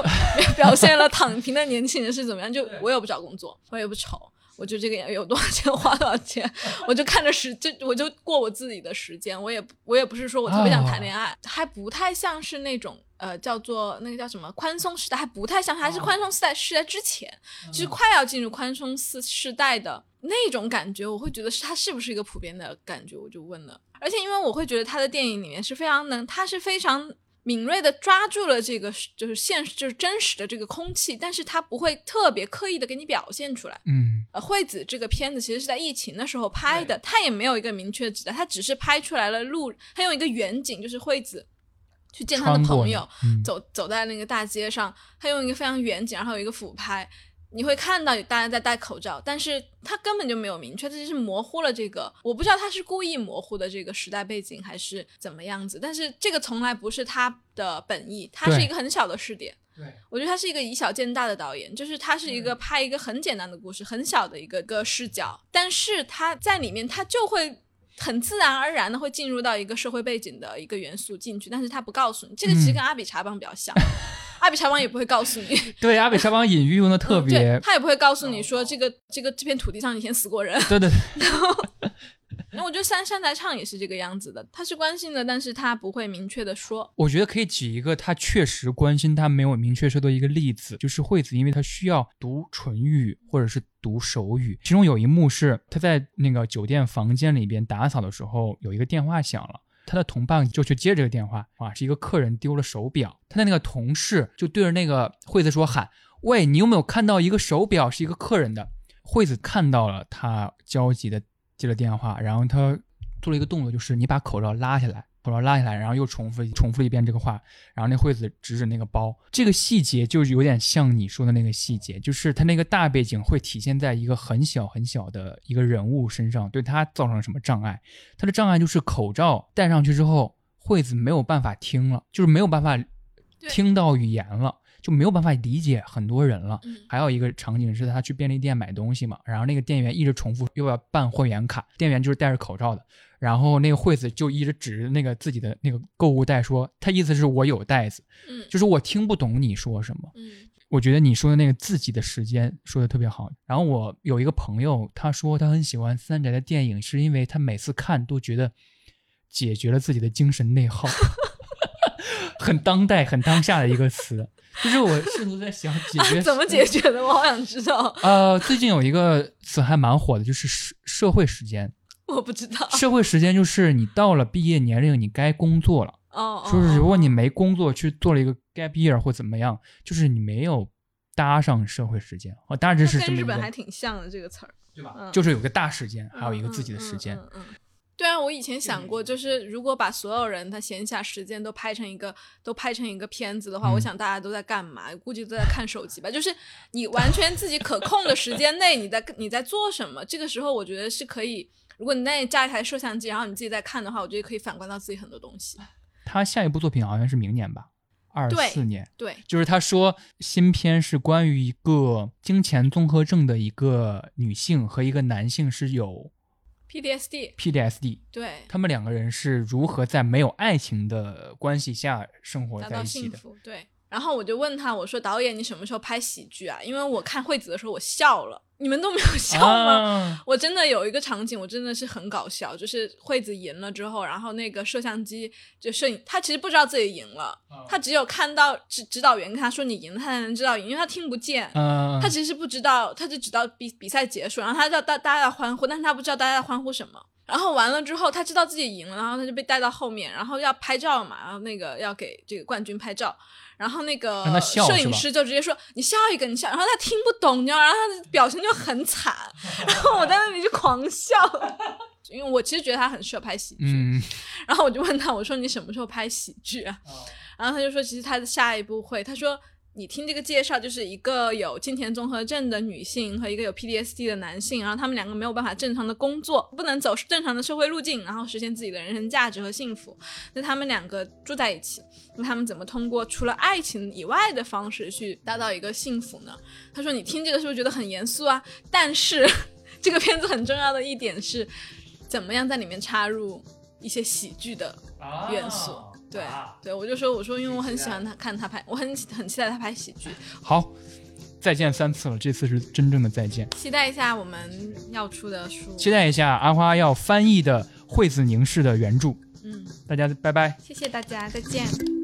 表现了躺平的年轻人是怎么样。就我也不找工作，我也不愁，我就这个有多少钱 花多少钱，我就看着时就我就过我自己的时间。我也我也不是说我特别想谈恋爱，还不太像是那种呃叫做那个叫什么宽松时代，还不太像，还是宽松时代是在之前，就是快要进入宽松时时代的。那种感觉，我会觉得是它是不是一个普遍的感觉？我就问了，而且因为我会觉得他的电影里面是非常能，他是非常敏锐的抓住了这个就是现实就是真实的这个空气，但是他不会特别刻意的给你表现出来。嗯，呃，惠子这个片子其实是在疫情的时候拍的，他也没有一个明确的指代，他只是拍出来了路，他用一个远景，就是惠子去见他的朋友，走走在那个大街上，他用一个非常远景，然后有一个俯拍。你会看到大家在戴口罩，但是他根本就没有明确，这就是模糊了这个。我不知道他是故意模糊的这个时代背景，还是怎么样子。但是这个从来不是他的本意，他是一个很小的试点。对，我觉得他是一个以小见大的导演，就是他是一个拍一个很简单的故事，很小的一个个视角，但是他在里面他就会很自然而然的会进入到一个社会背景的一个元素进去，但是他不告诉你。这个其实跟阿比查邦比较像。阿比查邦也不会告诉你，对，阿比查邦隐喻用的特别，他也不会告诉你说这个这个这片土地上以前死过人，对对。然后，那我觉得山山在唱也是这个样子的，他是关心的，但是他不会明确的说。我觉得可以举一个他确实关心，他没有明确说的一个例子，就是惠子，因为他需要读唇语或者是读手语，其中有一幕是他在那个酒店房间里边打扫的时候，有一个电话响了。他的同伴就去接这个电话，啊，是一个客人丢了手表，他的那个同事就对着那个惠子说喊：“喂，你有没有看到一个手表是一个客人的？”惠子看到了，他焦急的接了电话，然后他做了一个动作，就是你把口罩拉下来。口罩拉下来，然后又重复重复了一遍这个话，然后那惠子指指那个包，这个细节就有点像你说的那个细节，就是他那个大背景会体现在一个很小很小的一个人物身上，对他造成了什么障碍？他的障碍就是口罩戴上去之后，惠子没有办法听了，就是没有办法听到语言了，就没有办法理解很多人了。还有一个场景是他去便利店买东西嘛，然后那个店员一直重复又要办会员卡，店员就是戴着口罩的。然后那个惠子就一直指着那个自己的那个购物袋说，他意思是我有袋子，嗯，就是我听不懂你说什么，嗯，我觉得你说的那个自己的时间说的特别好。然后我有一个朋友，他说他很喜欢三宅的电影，是因为他每次看都觉得解决了自己的精神内耗，很当代、很当下的一个词。就是我试图在想解决 怎么解决的，我好想知道。呃，最近有一个词还蛮火的，就是社社会时间。我不知道，社会时间就是你到了毕业年龄，你该工作了。哦，说是如果你没工作，去做了一个 gap year 或怎么样，就是你没有搭上社会时间。哦，大致是这么。跟日本还挺像的这个词儿，对吧？就是有个大时间，还有一个自己的时间。嗯。对啊，我以前想过，就是如果把所有人他闲暇时间都拍成一个都拍成一个片子的话，嗯我想大家都在干嘛？估计都在看手机吧。就是你完全自己可控的时间内，你在你在做什么？这个时候我觉得是可以。如果你那里架一台摄像机，然后你自己在看的话，我觉得可以反观到自己很多东西。他下一部作品好像是明年吧，二对四年。对，就是他说新片是关于一个金钱综合症的一个女性和一个男性是有 PTSD，PTSD，对，他们两个人是如何在没有爱情的关系下生活在一起的。对。然后我就问他，我说导演，你什么时候拍喜剧啊？因为我看惠子的时候我笑了，你们都没有 笑吗？啊，我真的有一个场景，我真的是很搞笑，就是惠子赢了之后，然后那个摄像机就摄影，他其实不知道自己赢了，他只有看到指指导员跟他说你赢了，他才能知道赢，因为他听不见。嗯，他其实不知道，他就知道比比赛结束，然后他知道大大家在欢呼，但是他不知道大家在欢呼什么。然后完了之后，他知道自己赢了，然后他就被带到后面，然后要拍照嘛，然后那个要给这个冠军拍照，然后那个摄影师就直接说你笑一个，你笑，然后他听不懂，你知道，然后他的表情就很惨，然后我在那里就狂笑，因为我其实觉得他很适合拍喜剧，嗯，然后我就问他，我说你什么时候拍喜剧啊？然后他就说，其实他的下一步会，他说你听这个介绍，就是一个有金田综合症的女性和一个有 PTSD 的男性，然后他们两个没有办法正常的工作，不能走正常的社会路径，然后实现自己的人生价值和幸福。那他们两个住在一起，那他们怎么通过除了爱情以外的方式去达到一个幸福呢？他说，你听这个是不是觉得很严肃啊？但是这个片子很重要的一点是，怎么样在里面插入一些喜剧的元素。对对，我就说我说，因为我很喜欢他看他拍，我很很期待他拍喜剧，好，再见三次了，这次是真正的再见。期待一下我们要出的书。期待一下阿花要翻译的惠子凝视的原著。嗯，大家拜拜。谢谢大家，再见。